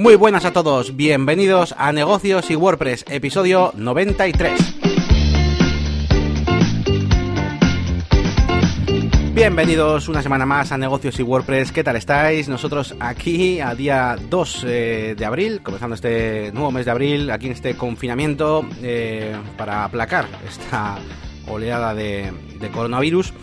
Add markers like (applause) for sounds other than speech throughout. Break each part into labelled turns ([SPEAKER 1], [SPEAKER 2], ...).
[SPEAKER 1] Muy buenas a todos, bienvenidos a Negocios y WordPress, episodio 93. Bienvenidos una semana más a Negocios y WordPress. ¿Qué tal estáis? Nosotros aquí a día 2 eh, de abril, comenzando este nuevo mes de abril, aquí en este confinamiento eh, para aplacar esta oleada de, de coronavirus.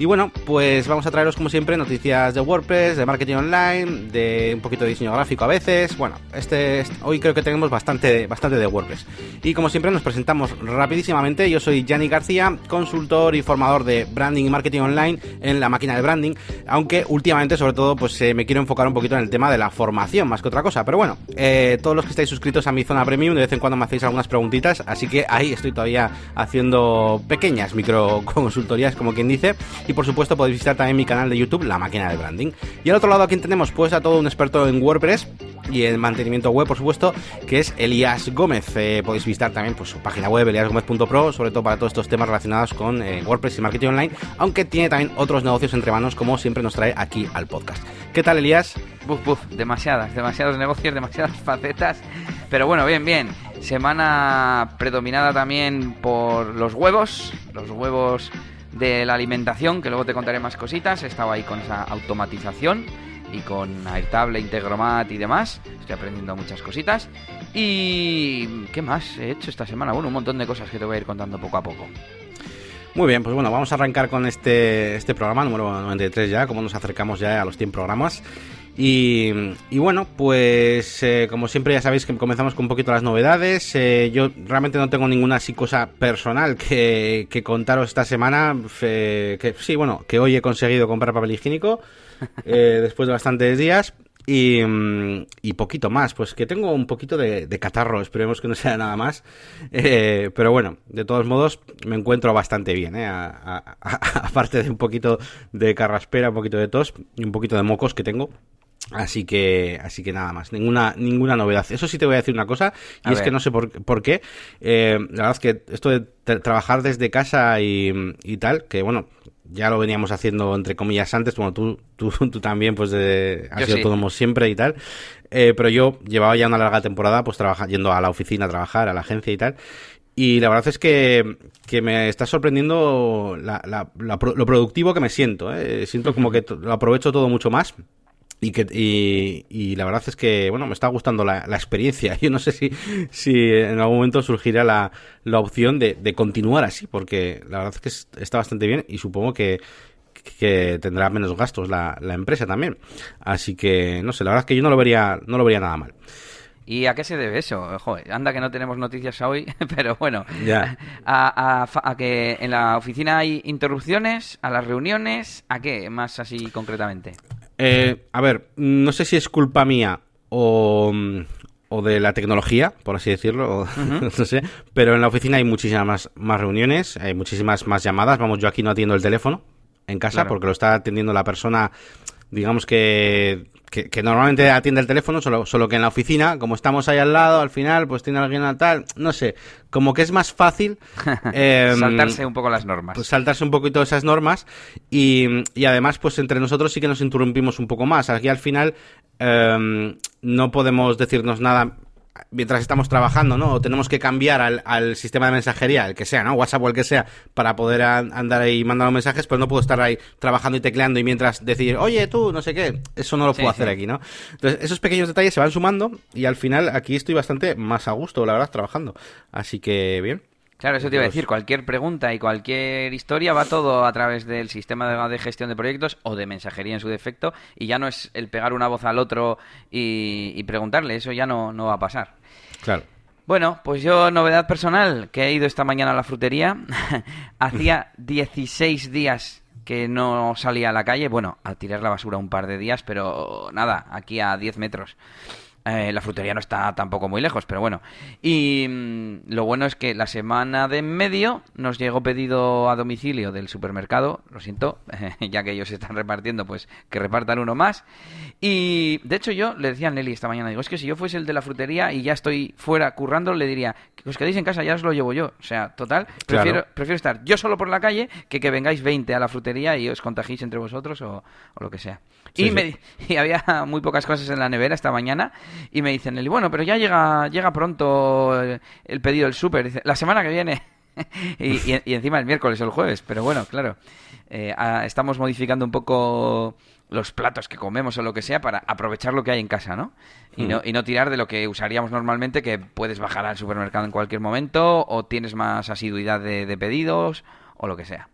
[SPEAKER 1] Y bueno, pues vamos a traeros como siempre noticias de WordPress, de marketing online, de un poquito de diseño gráfico a veces. Bueno, este, este hoy creo que tenemos bastante, bastante de WordPress. Y como siempre nos presentamos rapidísimamente. Yo soy Gianni García, consultor y formador de branding y marketing online en la máquina de branding. Aunque últimamente, sobre todo, pues eh, me quiero enfocar un poquito en el tema de la formación más que otra cosa. Pero bueno, eh, todos los que estáis suscritos a mi zona premium, de vez en cuando me hacéis algunas preguntitas. Así que ahí estoy todavía haciendo pequeñas micro consultorías, como quien dice y por supuesto podéis visitar también mi canal de YouTube, La Máquina de Branding. Y al otro lado, aquí tenemos? Pues a todo un experto en WordPress y en mantenimiento web, por supuesto, que es Elías Gómez. Eh, podéis visitar también pues, su página web, eliasgomez.pro, sobre todo para todos estos temas relacionados con eh, WordPress y marketing online, aunque tiene también otros negocios entre manos, como siempre nos trae aquí al podcast. ¿Qué tal, Elías?
[SPEAKER 2] Buf, buf, demasiadas, demasiados negocios, demasiadas (laughs) facetas. Pero bueno, bien, bien. Semana predominada también por los huevos, los huevos de la alimentación, que luego te contaré más cositas. He estado ahí con esa automatización y con Airtable, Integromat y demás. Estoy aprendiendo muchas cositas. ¿Y qué más he hecho esta semana? Bueno, un montón de cosas que te voy a ir contando poco a poco.
[SPEAKER 1] Muy bien, pues bueno, vamos a arrancar con este, este programa número 93 ya, como nos acercamos ya a los 100 programas. Y, bueno, pues eh, como siempre ya sabéis que comenzamos con un poquito las novedades. Eh, yo realmente no tengo ninguna así cosa personal que, contaros esta semana. Eh, que sí, bueno, que hoy he conseguido comprar papel higiénico (laughs) después de bastantes días. Y, poquito más, pues que tengo un poquito de, catarro, esperemos que no sea nada más. pero bueno, de todos modos me encuentro bastante bien, (laughs) aparte de un poquito de carraspera, un poquito de tos y un poquito de mocos que tengo. Así que, así que nada más, ninguna, ninguna novedad. Eso sí te voy a decir una cosa, y es que no sé por, por qué. Eh, la verdad es que esto de trabajar desde casa y, y, tal, que bueno, ya lo veníamos haciendo entre comillas antes, como tú, tú, (laughs) tú también, pues de, has sido todo siempre y tal. Eh, pero yo llevaba ya una larga temporada, pues trabajando, yendo a la oficina a trabajar, a la agencia y tal. Y la verdad es que, que me está sorprendiendo la, la, lo productivo que me siento. ¿eh? Siento como que lo aprovecho todo mucho más. Y, que, y, la verdad es que, bueno, me está gustando la, experiencia. (laughs) Yo no sé si, si en algún momento surgirá la, la opción de, de, continuar así, porque la verdad es que está bastante bien y supongo que, que tendrá menos gastos la, la empresa también. Así que, no sé, la verdad es que yo no lo vería, no lo vería nada mal.
[SPEAKER 2] ¿Y a qué se debe eso? Joder, anda que no tenemos noticias hoy, (laughs) pero bueno. Ya. A, a, a, que en la oficina hay interrupciones, a las reuniones, ¿a qué más así concretamente?
[SPEAKER 1] Eh, a ver, no sé si es culpa mía o, o de la tecnología, por así decirlo, (laughs) no sé, pero en la oficina hay muchísimas más, más, reuniones, hay muchísimas más llamadas. Vamos, yo aquí no atiendo el teléfono en casa porque lo está atendiendo la persona, digamos que que, normalmente atiende el teléfono, solo, solo que en la oficina, como estamos ahí al lado, al final, pues tiene alguien a tal, no sé, como que es más fácil (laughs)
[SPEAKER 2] eh, saltarse un poco las normas.
[SPEAKER 1] Pues saltarse un poquito esas normas y, y, además, pues entre nosotros sí que nos interrumpimos un poco más. Aquí al final eh, no podemos decirnos nada mientras estamos trabajando, ¿no? O tenemos que cambiar al, al, sistema de mensajería, el que sea, ¿no? WhatsApp o el que sea, para poder andar ahí mandando mensajes, pues no puedo estar ahí trabajando y tecleando y mientras decir, oye, tú, no sé qué, eso no lo puedo hacer aquí, ¿no? Entonces, esos pequeños detalles se van sumando y al final aquí estoy bastante más a gusto, la verdad, trabajando. Así que, bien.
[SPEAKER 2] Claro, eso te iba a decir, cualquier pregunta y cualquier historia va todo a través del sistema de, gestión de proyectos o de mensajería en su defecto y ya no es el pegar una voz al otro y, preguntarle, eso ya no, no va a pasar.
[SPEAKER 1] Claro.
[SPEAKER 2] Bueno, pues yo, novedad personal, que he ido esta mañana a la frutería, (laughs) hacía 16 días que no salía a la calle, bueno, a tirar la basura un par de días, pero nada, aquí a 10 metros. Eh, la frutería no está tampoco muy lejos, pero bueno. Y mm, lo bueno es que la semana de en medio nos llegó pedido a domicilio del supermercado, lo siento, (laughs) ya que ellos están repartiendo, pues que repartan uno más. Y de hecho yo le decía a Nelly esta mañana, digo, es que si yo fuese el de la frutería y ya estoy fuera currando, le diría, que os quedéis en casa, ya os lo llevo yo. O sea, total, prefiero, prefiero estar yo solo por la calle que que vengáis 20 a la frutería y os contagiéis entre vosotros o, o lo que sea. Y, Me, (laughs) y había muy pocas cosas en la nevera esta mañana y me dicen, bueno, pero ya llega, llega pronto el, pedido del súper. La semana que viene. (laughs) y, encima el miércoles o el jueves. Pero bueno, claro. Eh, estamos modificando un poco los platos que comemos o lo que sea para aprovechar lo que hay en casa, ¿no? Y, no, mm. y no tirar de lo que usaríamos normalmente, que puedes bajar al supermercado en cualquier momento o tienes más asiduidad de pedidos o lo que sea.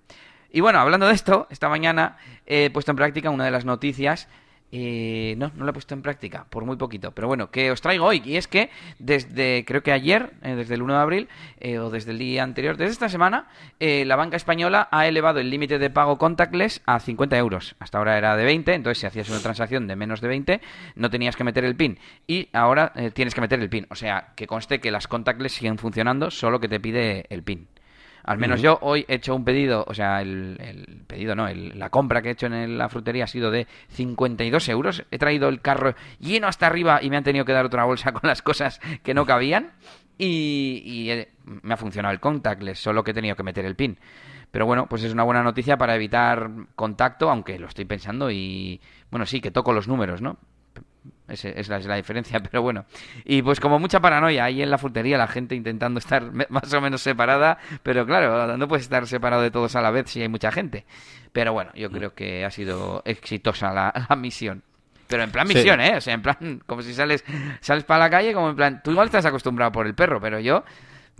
[SPEAKER 2] Y bueno, hablando de esto, esta mañana he puesto en práctica una de las noticias eh, no, no lo he puesto en práctica, por muy poquito. Pero bueno, que os traigo hoy. Y es que desde, creo que ayer, eh, desde el 1 de abril, eh, o desde el día anterior, desde esta semana, la banca española ha elevado el límite de pago contactless a 50 euros. Hasta ahora era de 20, entonces si hacías una transacción de menos de 20, no tenías que meter el PIN. Y ahora tienes que meter el PIN. O sea, que conste que las contactless siguen funcionando, solo que te pide el PIN. Al menos yo hoy he hecho un pedido, o sea, el, pedido, no, la compra que he hecho en la frutería ha sido de 52 euros. He traído el carro lleno hasta arriba y me han tenido que dar otra bolsa (laughs) con las cosas que no cabían. Y, me ha funcionado el contactless, solo que he tenido que meter el pin. Pero bueno, pues es una buena noticia para evitar contacto, aunque lo estoy pensando y bueno, sí, que toco los números, ¿no? Esa es la, diferencia, (laughs) pero bueno. Y pues como mucha paranoia ahí en la frutería, la gente intentando estar (laughs) más o menos separada, pero claro, no puedes estar separado de todos a la vez si hay mucha gente. Pero bueno, yo creo que ha sido exitosa la, (laughs) misión. Pero en plan misión, ¿eh? O sea, en plan, como si sales, sales para la calle, como en plan, tú igual estás acostumbrado por el perro, pero yo,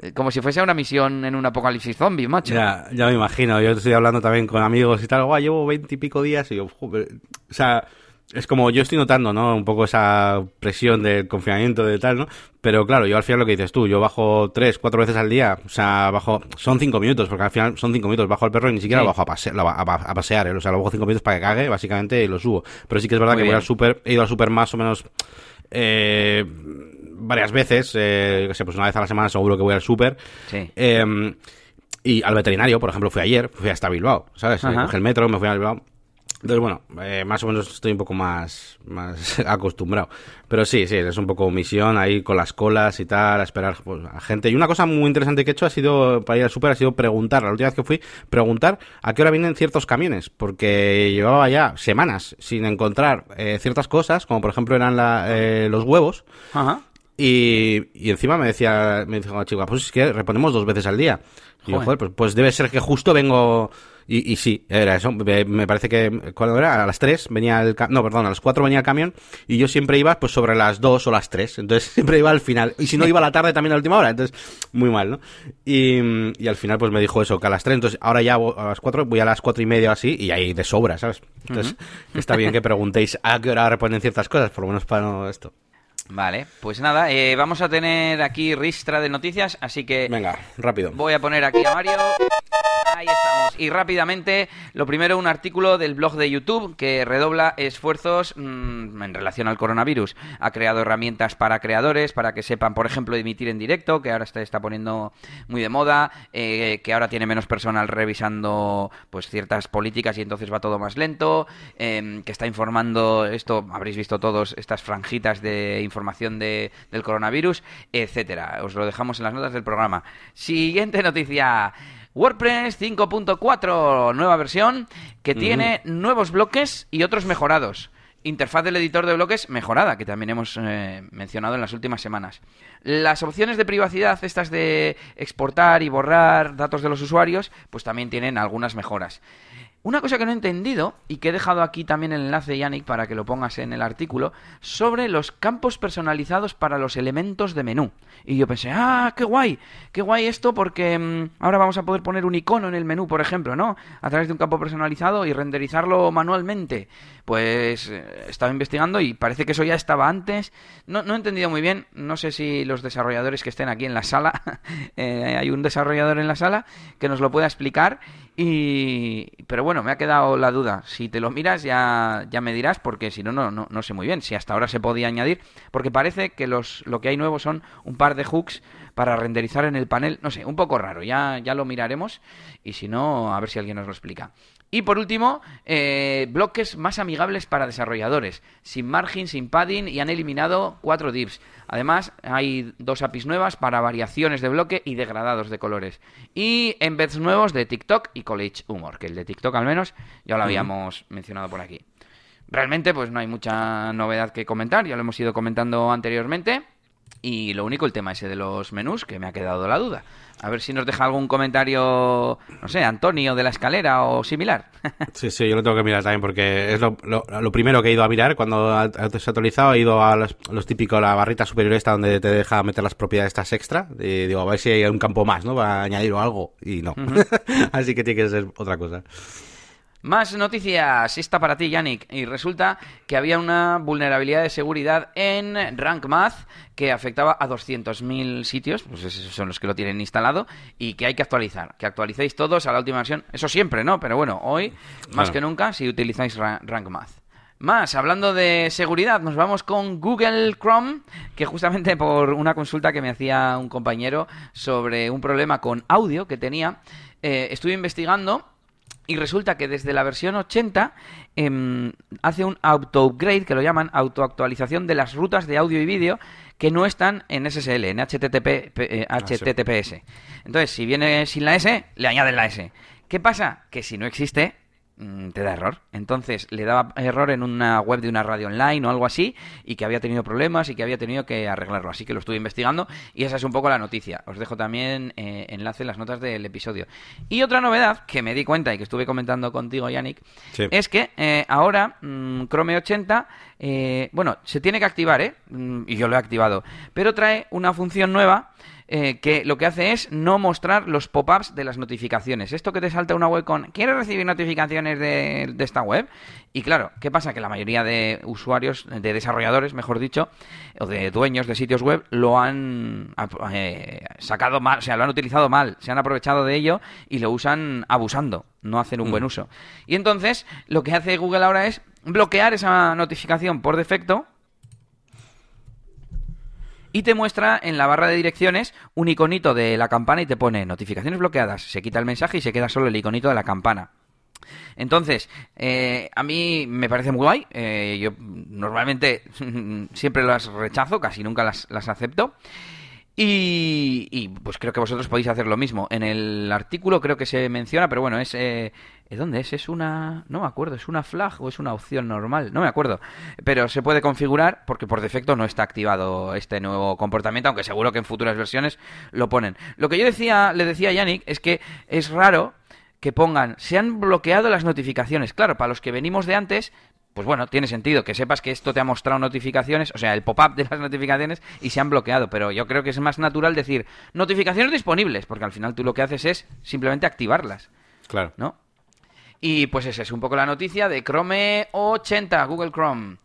[SPEAKER 2] eh, como si fuese una misión en un apocalipsis zombie, macho.
[SPEAKER 1] Ya, ya me imagino, yo estoy hablando también con amigos y tal, guau, llevo veintipico días y yo, o sea es como yo estoy notando, ¿no? Un poco esa presión del confinamiento de tal, ¿no? Pero claro, yo al final lo que dices tú, yo bajo tres, cuatro veces al día, o sea, bajo, son cinco minutos, porque al final son cinco minutos, bajo al perro y ni siquiera lo bajo a, pasear, ¿eh? o sea, lo bajo cinco minutos para que cague, básicamente, y lo subo. Pero sí que es verdad que voy al super, he ido al super más o menos, eh, varias veces, eh, pues una vez a la semana seguro que voy al super. Sí. Em, y al veterinario, por ejemplo, fui ayer, fui hasta Bilbao, ¿sabes? Cogí el metro, me fui a Bilbao entonces, bueno, eh, más o menos estoy un poco más, más (laughs) acostumbrado. Pero sí, sí, es un poco misión ahí con las colas y tal, a esperar pues, a gente. Y una cosa muy interesante que he hecho ha sido, para ir al súper, ha sido preguntar, la última vez que fui, preguntar a qué hora vienen ciertos camiones. Porque llevaba ya semanas sin encontrar eh, ciertas cosas, como por ejemplo eran eh, los huevos. Ajá. Y, y, encima me decía, me dijo la chica, pues es que reponemos dos veces al día. Y yo, joder, pues, pues debe ser que justo vengo y, y sí, era eso. Me parece que cuando era a las 3 venía el no, perdón, a las 4 venía el camión y yo siempre iba pues sobre las 2 o las 3. Entonces (laughs) siempre iba al final. Y si no iba a la tarde también a la última hora. Entonces, muy mal, ¿no? Y, y al final pues me dijo eso, que a las 3. Entonces ahora ya a las 4 voy a las 4 y media o así y ahí de sobra, ¿sabes? Entonces está bien que preguntéis a qué hora reponen ciertas cosas, por lo menos para no esto.
[SPEAKER 2] Vale, pues nada, eh, vamos a tener aquí ristra de noticias, así que...
[SPEAKER 1] Venga, rápido.
[SPEAKER 2] Voy a poner aquí a Mario. Ahí estamos. Y rápidamente, lo primero, un artículo del blog de YouTube que redobla esfuerzos mm, en relación al coronavirus. Ha creado herramientas para creadores, para que sepan, por ejemplo, emitir en directo, que ahora se está poniendo muy de moda, eh, que ahora tiene menos personal revisando pues ciertas políticas y entonces va todo más lento, em, que está informando, esto habréis visto todos, estas franjitas de información información de, del coronavirus, etcétera. Os lo dejamos en las notas del programa. Siguiente noticia. WordPress 5.4, nueva versión que tiene nuevos bloques y otros mejorados. Interfaz del editor de bloques mejorada, que también hemos eh, mencionado en las últimas semanas. Las opciones de privacidad, estas de exportar y borrar datos de los usuarios, pues también tienen algunas mejoras. Una cosa que no he entendido y que he dejado aquí también el enlace, Yannick, para que lo pongas en el artículo, sobre los campos personalizados para los elementos de menú. Y yo pensé, ah, qué guay, qué guay esto porque mm, ahora vamos a poder poner un icono en el menú, por ejemplo, ¿no? A través de un campo personalizado y renderizarlo manualmente. Pues eh, estaba investigando y parece que eso ya estaba antes. No, no he entendido muy bien, no sé si los desarrolladores que estén aquí en la sala, (laughs) eh, hay un desarrollador en la sala que nos lo pueda explicar y, pero bueno, me ha quedado la duda. Si te lo miras ya, ya me dirás, porque si no, no, no, sé muy bien si hasta ahora se podía añadir, porque parece que los, lo que hay nuevo son un par de hooks para renderizar en el panel, no sé, un poco raro, ya, ya lo miraremos y si no, a ver si alguien nos lo explica. Y por último, eh, bloques más amigables para desarrolladores, sin margin, sin padding y han eliminado cuatro divs. Además, hay dos APIs nuevas para variaciones de bloque y degradados de colores. Y embeds nuevos de TikTok y College Humor, que el de TikTok al menos ya lo habíamos mencionado por aquí. realmente pues no hay mucha novedad que comentar, ya lo hemos ido comentando anteriormente. Y lo único, el tema ese de los menús, que me ha quedado la duda. A ver si nos deja algún comentario, no sé, Antonio de la escalera o similar. (laughs)
[SPEAKER 1] Sí, sí, yo lo tengo que mirar también porque es lo, lo, primero que he ido a mirar cuando se ha actualizado. He ido a los, los, típicos, la barrita superior esta donde te deja meter las propiedades estas extra. Y digo, a ver si hay un campo más, ¿no? Para añadir algo. Y no. (laughs) Así que tiene que ser otra cosa.
[SPEAKER 2] Más noticias, esta para ti, Yannick. Y resulta que había una vulnerabilidad de seguridad en Rank Math que afectaba a 200.000 sitios, pues esos son los que lo tienen instalado, y que hay que actualizar. Que actualicéis todos a la última versión. Eso siempre, ¿no? Pero bueno, hoy, más que nunca, si utilizáis Rank Math. Más, hablando de seguridad, nos vamos con Google Chrome, que justamente por una consulta que me hacía un compañero sobre un problema con audio que tenía, eh, estuve investigando y resulta que desde la versión 80 em, hace un auto-upgrade, que lo llaman auto-actualización de las rutas de audio y vídeo que no están en SSL, en HTTP, HTTPS. Eh, ah, Entonces, si viene sin la S, le añaden la S. ¿Qué pasa? Que si no existe, te da error. Entonces le daba error en una web de una radio online o algo así y que había tenido problemas y que había tenido que arreglarlo. Así que lo estuve investigando y esa es un poco la noticia. Os dejo también eh, enlace en las notas del episodio. Y otra novedad que me di cuenta y que estuve comentando contigo, Yannick, es que eh, ahora mm, Chrome 80, eh, bueno, se tiene que activar, ¿eh? Mm, y yo lo he activado, pero trae una función nueva eh, que lo que hace es no mostrar los pop-ups de las notificaciones. Esto que te salta una web con ¿quieres recibir notificaciones de, esta web? Y claro, ¿qué pasa? Que la mayoría de usuarios, de desarrolladores, mejor dicho, o de dueños de sitios web, lo han eh, sacado mal, o sea, lo han utilizado mal, se han aprovechado de ello y lo usan abusando, no hacen un buen mm. uso. Y entonces, lo que hace Google ahora es bloquear esa notificación por defecto y te muestra en la barra de direcciones un iconito de la campana y te pone notificaciones bloqueadas. Se quita el mensaje y se queda solo el iconito de la campana. Entonces, eh, a mí me parece muy guay. Eh, yo normalmente (laughs) siempre las rechazo, casi nunca las, las acepto. Y, pues creo que vosotros podéis hacer lo mismo. En el artículo creo que se menciona, pero bueno, es... Eh, ¿Dónde es? ¿Es una... no me acuerdo, ¿es una flag o es una opción normal? No me acuerdo. Pero se puede configurar porque por defecto no está activado este nuevo comportamiento, aunque seguro que en futuras versiones lo ponen. Lo que yo decía, le decía a Yannick es que es raro que pongan, se han bloqueado las notificaciones. Claro, para los que venimos de antes, pues bueno, tiene sentido que sepas que esto te ha mostrado notificaciones, o sea, el pop-up de las notificaciones y se han bloqueado, pero yo creo que es más natural decir notificaciones disponibles, porque al final tú lo que haces es simplemente activarlas.
[SPEAKER 1] Claro.
[SPEAKER 2] ¿No? Y pues esa es un poco la noticia de Chrome 80, Google Chrome.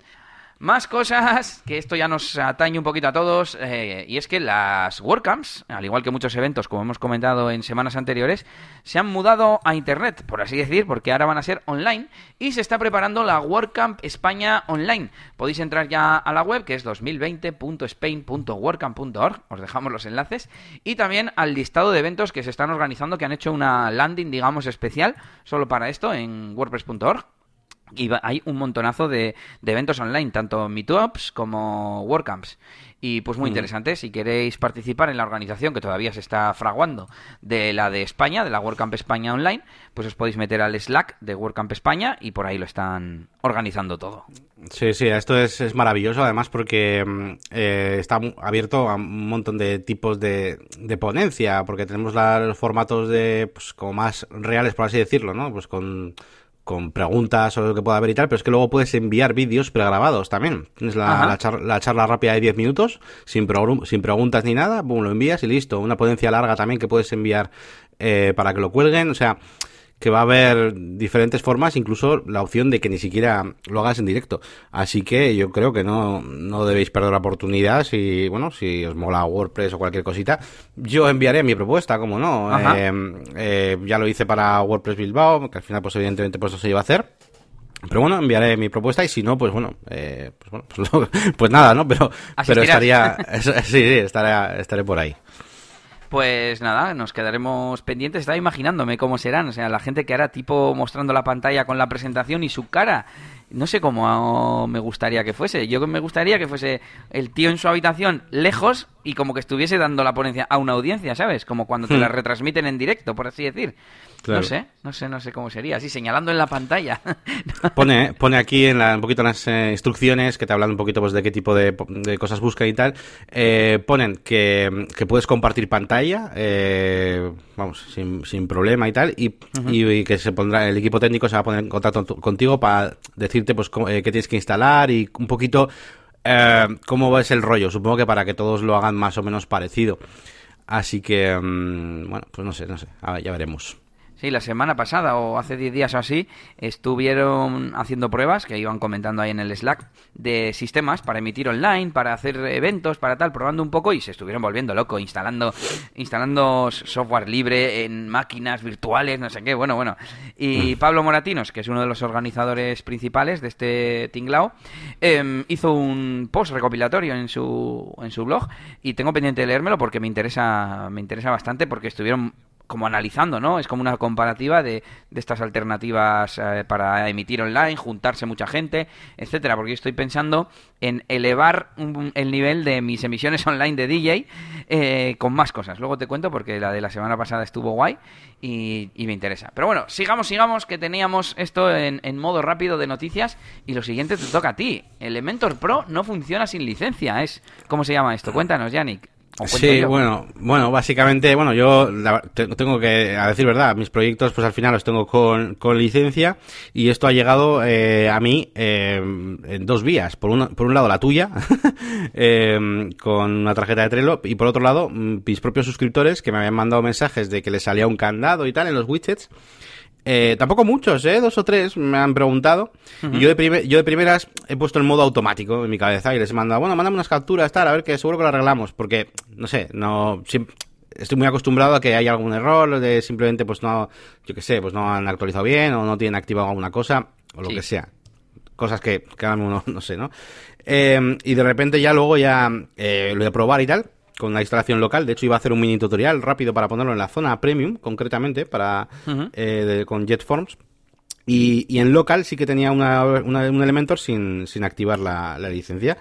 [SPEAKER 2] Más cosas, que esto ya nos atañe un poquito a todos, eh, y es que las WordCamps, al igual que muchos eventos, como hemos comentado en semanas anteriores, se han mudado a Internet, por así decir, porque ahora van a ser online, y se está preparando la WordCamp España Online. Podéis entrar ya a la web, que es 2020.spain.wordcamp.org, os dejamos los enlaces, y también al listado de eventos que se están organizando, que han hecho una landing, digamos, especial, solo para esto, en wordpress.org y hay un montonazo de, eventos online, tanto Meetups como WordCamps. Y pues muy mm. interesante, si queréis participar en la organización que todavía se está fraguando de la de España, de la WordCamp España Online, pues os podéis meter al Slack de WordCamp España y por ahí lo están organizando todo.
[SPEAKER 1] Sí, sí, esto es, maravilloso además porque mm, eh, está abierto a un montón de tipos de, de ponencia, porque tenemos los formatos de, pues como más reales, por así decirlo, ¿no? Pues con con preguntas o lo que pueda haber y tal, pero es que luego puedes enviar vídeos pregrabados también. Tienes la, charla rápida de 10 minutos, sin, sin preguntas ni nada, boom, lo envías y listo. Una ponencia larga también que puedes enviar eh, para que lo cuelguen, o sea, que va a haber diferentes formas, incluso la opción de que ni siquiera lo hagas en directo. Así que yo creo que no, no debéis perder la oportunidad si, bueno, si os mola WordPress o cualquier cosita. Yo enviaré mi propuesta, como no. Eh, eh, ya lo hice para WordPress Bilbao, que al final, pues evidentemente, pues eso se iba a hacer. Pero bueno, enviaré mi propuesta y si no, pues bueno, eh, pues, bueno (laughs) pues, pues, nada, ¿no? Pero, pero estaría, (laughs) sí, sí, estaré, estaré por ahí.
[SPEAKER 2] Pues nada, nos quedaremos pendientes. Estaba imaginándome cómo serán. O sea, la gente que hará tipo mostrando la pantalla con la presentación y su cara. No sé cómo me gustaría que fuese. Yo me gustaría que fuese el tío en su habitación lejos y como que estuviese dando la ponencia a una audiencia, ¿sabes? Como cuando te la hmm. retransmiten en directo, por así decir. No sé, no sé, no sé cómo sería. Así señalando en la pantalla. (laughs)
[SPEAKER 1] pone, pone aquí en la, un poquito las eh, instrucciones que te hablan un poquito pues, de qué tipo de, cosas busca y tal. Eh, ponen que, puedes compartir pantalla, eh, vamos, sin, sin, problema y tal, y, y, que se pondrá el equipo técnico se va a poner en contacto contigo para pues qué tienes que instalar y un poquito cómo es el rollo. Supongo que para que todos lo hagan más o menos parecido. Así que, mm, bueno, pues no sé, no sé, ya veremos.
[SPEAKER 2] Sí, la semana pasada o hace 10 días o así estuvieron haciendo pruebas que iban comentando ahí en el Slack de sistemas para emitir online, para hacer eventos, para tal, probando un poco y se estuvieron volviendo loco, instalando instalando software libre en máquinas virtuales, no sé qué, bueno, bueno. Y mm. Pablo Moratinos, que es uno de los organizadores principales de este tinglao, em, hizo un post recopilatorio en su en su blog y tengo pendiente de leérmelo porque me interesa me interesa bastante porque estuvieron como analizando, ¿no? Es como una comparativa de, de estas alternativas eh, para emitir online, juntarse mucha gente, etcétera, porque yo estoy pensando en elevar el nivel de mis emisiones (laughs) online de DJ eh, con más cosas. Luego te cuento porque la de la semana pasada estuvo guay y, me interesa. Pero bueno, sigamos, sigamos, que teníamos esto en, en, modo rápido de noticias y lo siguiente te toca a ti. Elementor Pro no funciona sin licencia, es ¿cómo se llama esto? Cuéntanos, Yannick.
[SPEAKER 1] Sí, bueno, bueno, básicamente, bueno, yo tengo que, a decir verdad, mis proyectos pues al final los tengo con, con licencia y esto ha llegado eh, a mí eh, en dos vías. Por, una, por un lado la tuya, (laughs) eh, con una tarjeta de Trello, y por otro lado mis propios suscriptores que me habían mandado mensajes de que les salía un candado y tal en los widgets. Eh, tampoco muchos, ¿eh? Dos o tres me han preguntado. Y yo de, yo de primeras he puesto el modo automático en mi cabeza y les he mandado, bueno, mándame unas capturas, tal, a ver que seguro que lo arreglamos. Porque, no sé, no... estoy muy acostumbrado a que haya algún error de simplemente, pues no, yo qué sé, pues no han actualizado bien o no tienen activado alguna cosa o lo que sea. Cosas que cada uno no sé, ¿no? Eh, y de repente ya luego ya eh, lo voy a probar y tal con la instalación local. De hecho, iba a hacer un mini tutorial rápido para ponerlo en la zona premium, concretamente, para eh, con JetForms. Y, y, en local sí que tenía una, un Elementor sin, sin activar la, licencia.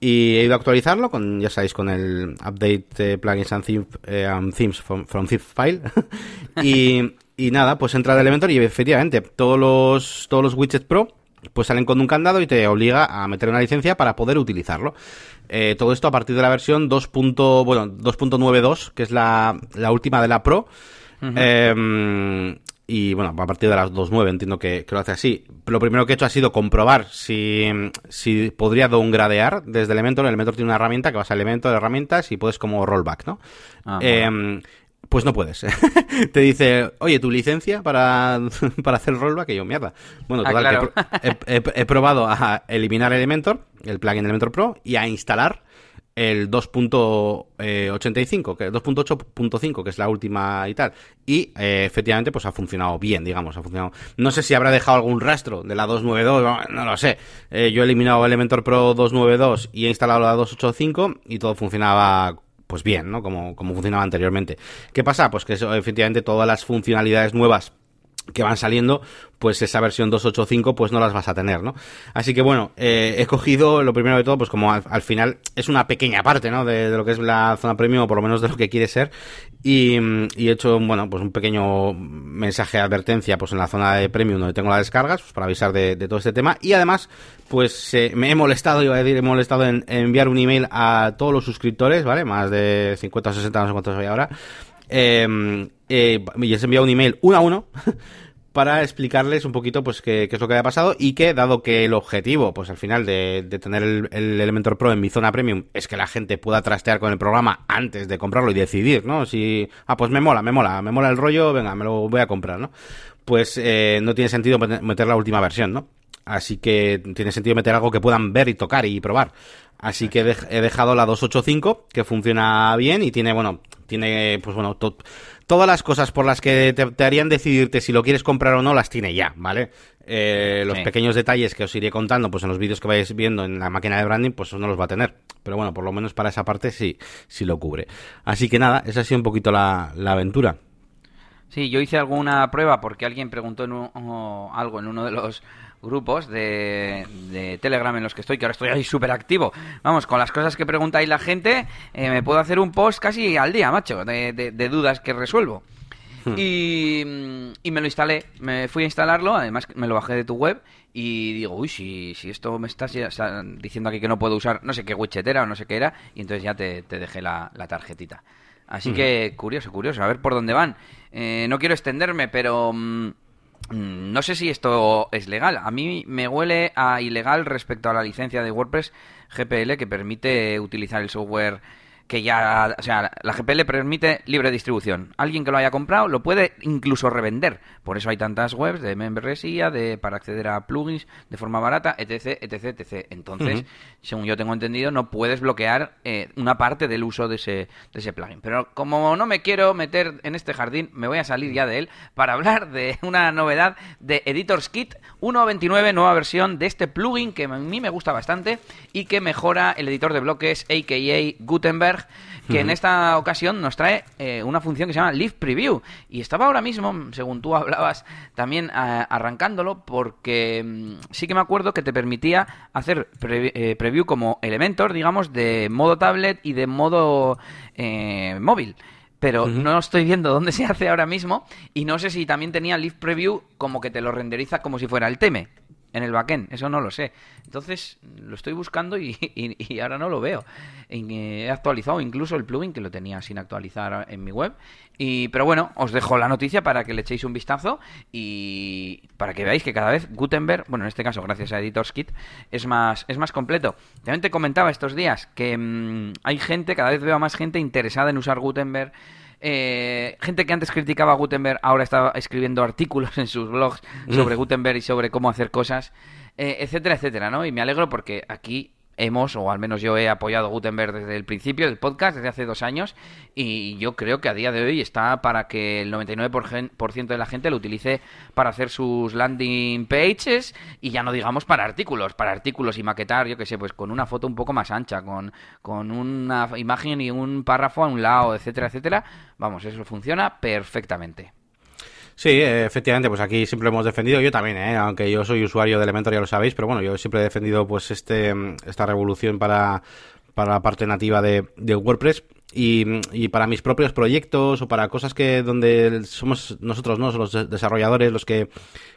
[SPEAKER 1] Y he ido a actualizarlo con, ya sabéis, con el update plugins and, eh, themes from, zip file. (laughs) y, y nada, pues entra el Elementor y efectivamente todos los, todos los widgets pro pues salen con un candado y te obliga a meter una licencia para poder utilizarlo. Eh, todo esto a partir de la versión 2. bueno, 2.92, que es la, la, última de la Pro. Em, y bueno, a partir de las 2.9 entiendo que, lo hace así. Lo primero que he hecho ha sido comprobar si, si podría downgradear desde Elementor. Elementor tiene una herramienta que vas a Elementor, herramientas y puedes como rollback, ¿no? eh, pues no puedes. (laughs) Te dice, oye, tu licencia para, (laughs) para hacer rollback, y yo, mierda. Bueno, ah, total, he, probado a eliminar Elementor, el plugin Elementor Pro, y a instalar el 2.85, que 2.8.5, que es la última y tal. Y eh, efectivamente, pues ha funcionado bien, digamos, ha funcionado. No sé si habrá dejado algún rastro de la 292, no, lo sé. Eh, yo he eliminado Elementor Pro 292 y he instalado la 285 y todo funcionaba pues bien, ¿no? Como, como funcionaba anteriormente. ¿Qué pasa? Pues que eso, efectivamente todas las funcionalidades nuevas que van saliendo, pues esa versión 285 pues no las vas a tener, ¿no? Así que bueno, eh, he cogido lo primero de todo, pues como al, final es una pequeña parte, ¿no? De, lo que es la zona premium, o por lo menos de lo que quiere ser, y, he hecho, bueno, pues un pequeño mensaje de advertencia, pues en la zona de premium donde tengo las descargas, pues para avisar de, todo este tema, y además, pues eh, me he molestado, iba a decir, he molestado en, enviar un email a todos los suscriptores, ¿vale? Más de 50 o 60, no sé cuántos hay ahora, eh, eh, y les enviado un email uno a uno (laughs) para explicarles un poquito pues qué, es lo que había pasado y que dado que el objetivo pues al final de, tener el, Elementor Pro en mi zona premium es que la gente pueda trastear con el programa antes de comprarlo y decidir, ¿no? Si, ah, pues me mola, me mola, me mola el rollo, venga, me lo voy a comprar, ¿no? Pues eh, no tiene sentido meter la última versión, ¿no? Así que tiene sentido meter algo que puedan ver y tocar y probar. Así que he dejado la 285, que funciona bien y tiene, bueno, tiene, pues bueno, todas las cosas por las que te, harían decidirte si lo quieres comprar o no, las tiene ya, ¿vale? Eh, los pequeños detalles que os iré contando, pues en los vídeos que vais viendo en la máquina de branding, pues no los va a tener. Pero bueno, por lo menos para esa parte sí, sí lo cubre. Así que nada, esa ha sido un poquito la, aventura.
[SPEAKER 2] Sí, yo hice alguna prueba porque alguien preguntó algo en uno de los grupos de, de, Telegram en los que estoy, que ahora estoy ahí súper activo. Vamos, con las cosas que preguntáis la gente, eh, me puedo hacer un post casi al día, macho, de, de dudas que resuelvo. Hmm. Y, y, me lo instalé, me fui a instalarlo, además me lo bajé de tu web y digo, uy, si, si esto me estás diciendo aquí que no puedo usar, no sé qué widget era o no sé qué era, y entonces ya te, dejé la, tarjetita. Así que curioso, curioso, a ver por dónde van. Eh, no quiero extenderme, pero mm, mm, no sé si esto es legal. A mí me huele a ilegal respecto a la licencia de WordPress GPL que permite utilizar el software que ya, o sea, la GPL permite libre distribución. Alguien que lo haya comprado lo puede incluso revender. Por eso hay tantas webs de membresía, de para acceder a plugins de forma barata, etc, etc, etc. Entonces, según yo tengo entendido, no puedes bloquear eh, una parte del uso de ese, de ese plugin. Pero como no me quiero meter en este jardín, me voy a salir ya de él para hablar de una novedad de Editors Kit 1.29, nueva versión de este plugin que a mí me gusta bastante y que mejora el editor de bloques, a.k.a. Gutenberg que en esta ocasión nos trae eh, una función que se llama Live Preview. Y estaba ahora mismo, según tú (laughs) hablabas, también eh, arrancándolo, porque mm, sí que me acuerdo que te permitía hacer eh, preview como Elementor, digamos, de modo tablet y de modo móvil. Pero no estoy viendo dónde se hace ahora mismo y no sé si también tenía Live Preview como que te lo renderiza como si fuera el Teme en el backend, eso no lo sé. Entonces lo estoy buscando y, (laughs) ahora no lo veo. Eh, he actualizado incluso el plugin que lo tenía sin actualizar en mi web. Y, pero bueno, os dejo la noticia para que le echéis un vistazo y para que veáis que cada vez Gutenberg, bueno, en este caso gracias a Editors Kit, es más, es más completo. También te comentaba estos días que mm, hay gente, cada vez veo a más gente interesada en usar Gutenberg eh, gente que antes criticaba a Gutenberg ahora está escribiendo artículos en sus blogs sobre mm. Gutenberg y sobre cómo hacer cosas, eh, etcétera, etcétera, ¿no? Y me alegro porque aquí hemos, o al menos yo he apoyado Gutenberg desde el principio del podcast, desde hace dos años, y yo creo que a día de hoy está para que el 99% de la gente lo utilice para hacer sus landing pages y ya no digamos para artículos, para artículos y maquetar, yo que sé, pues con una foto un poco más ancha, con, con una imagen y un párrafo a un lado, etcétera, etcétera. Vamos, eso funciona perfectamente.
[SPEAKER 1] Sí, efectivamente, pues aquí siempre hemos defendido, yo también, ¿eh? aunque yo soy usuario de Elementor, ya lo sabéis, pero bueno, yo siempre he defendido pues este esta revolución para, para la parte nativa de, de WordPress y, para mis propios proyectos o para cosas que donde somos nosotros no los desarrolladores los que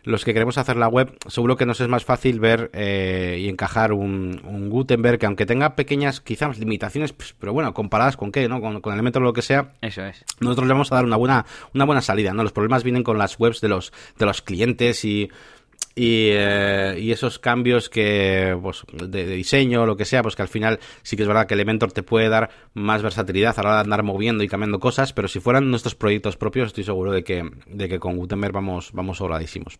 [SPEAKER 1] los que queremos hacer la web seguro que nos es más fácil ver eh, y encajar un, Gutenberg que aunque tenga pequeñas quizás limitaciones pues, pero bueno comparadas con qué no con, con elementos o lo que sea
[SPEAKER 2] eso es.
[SPEAKER 1] nosotros le vamos a dar una buena una buena salida no los problemas vienen con las webs de los de los clientes y y, eh, y, esos cambios que pues, de, diseño o lo que sea, pues que al final sí que es verdad que Elementor te puede dar más versatilidad a la hora de andar moviendo y cambiando cosas, pero si fueran nuestros proyectos propios, estoy seguro de que, de que con Gutenberg vamos, vamos sobradísimos.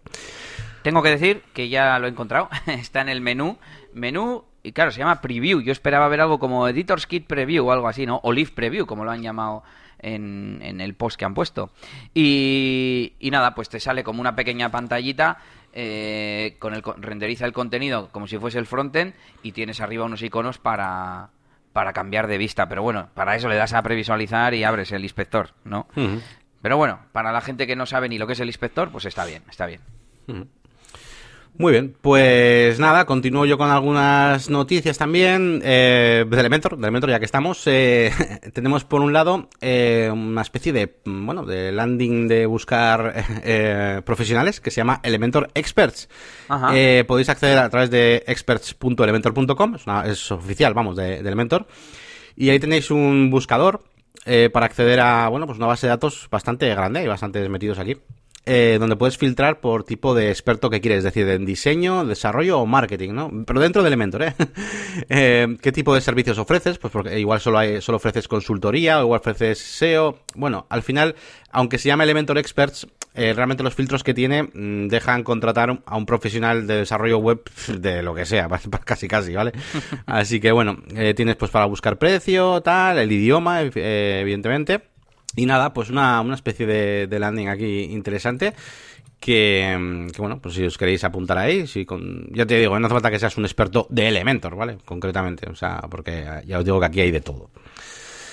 [SPEAKER 2] Tengo que decir que ya lo he encontrado, (laughs) está en el menú, menú y claro, se llama Preview. Yo esperaba ver algo como Editor's Kit Preview o algo así, ¿no? O Live Preview, como lo han llamado en, en el post que han puesto. Y, y nada, pues te sale como una pequeña pantallita eh, con el renderiza el contenido como si fuese el frontend y tienes arriba unos iconos para, para cambiar de vista. Pero bueno, para eso le das a previsualizar y abres el inspector, ¿no? Pero bueno, para la gente que no sabe ni lo que es el inspector, pues está bien, está bien.
[SPEAKER 1] Muy bien, pues nada, continúo yo con algunas noticias también eh, de Elementor, de Elementor ya que estamos. Eh, (laughs) tenemos por un lado eh, una especie de, bueno, de landing de buscar (laughs) profesionales que se llama Elementor Experts. Eh, podéis acceder a través de experts.elementor.com, es, es, oficial, vamos, de, de, Elementor. Y ahí tenéis un buscador eh, para acceder a, bueno, pues una base de datos bastante grande, y bastantes metidos aquí. Eh, donde puedes filtrar por tipo de experto que quieres, es decir, en diseño, desarrollo o marketing, ¿no? Pero dentro de Elementor, ¿eh? (laughs) ¿eh? qué tipo de servicios ofreces? Pues porque igual solo, hay, solo ofreces consultoría o igual ofreces SEO. Bueno, al final, aunque se llama Elementor Experts, eh, realmente los filtros que tiene mm, dejan contratar a un profesional de desarrollo web (laughs) de lo que sea, (laughs) casi casi, ¿vale? Así que bueno, eh, tienes pues para buscar precio, tal, el idioma, evidentemente y nada, pues una, una especie de, landing aquí interesante. Que, bueno, pues si os queréis apuntar ahí, si con, ya te digo, no hace falta que seas un experto de Elementor, ¿vale? Concretamente, o sea, porque ya os digo que aquí hay de todo.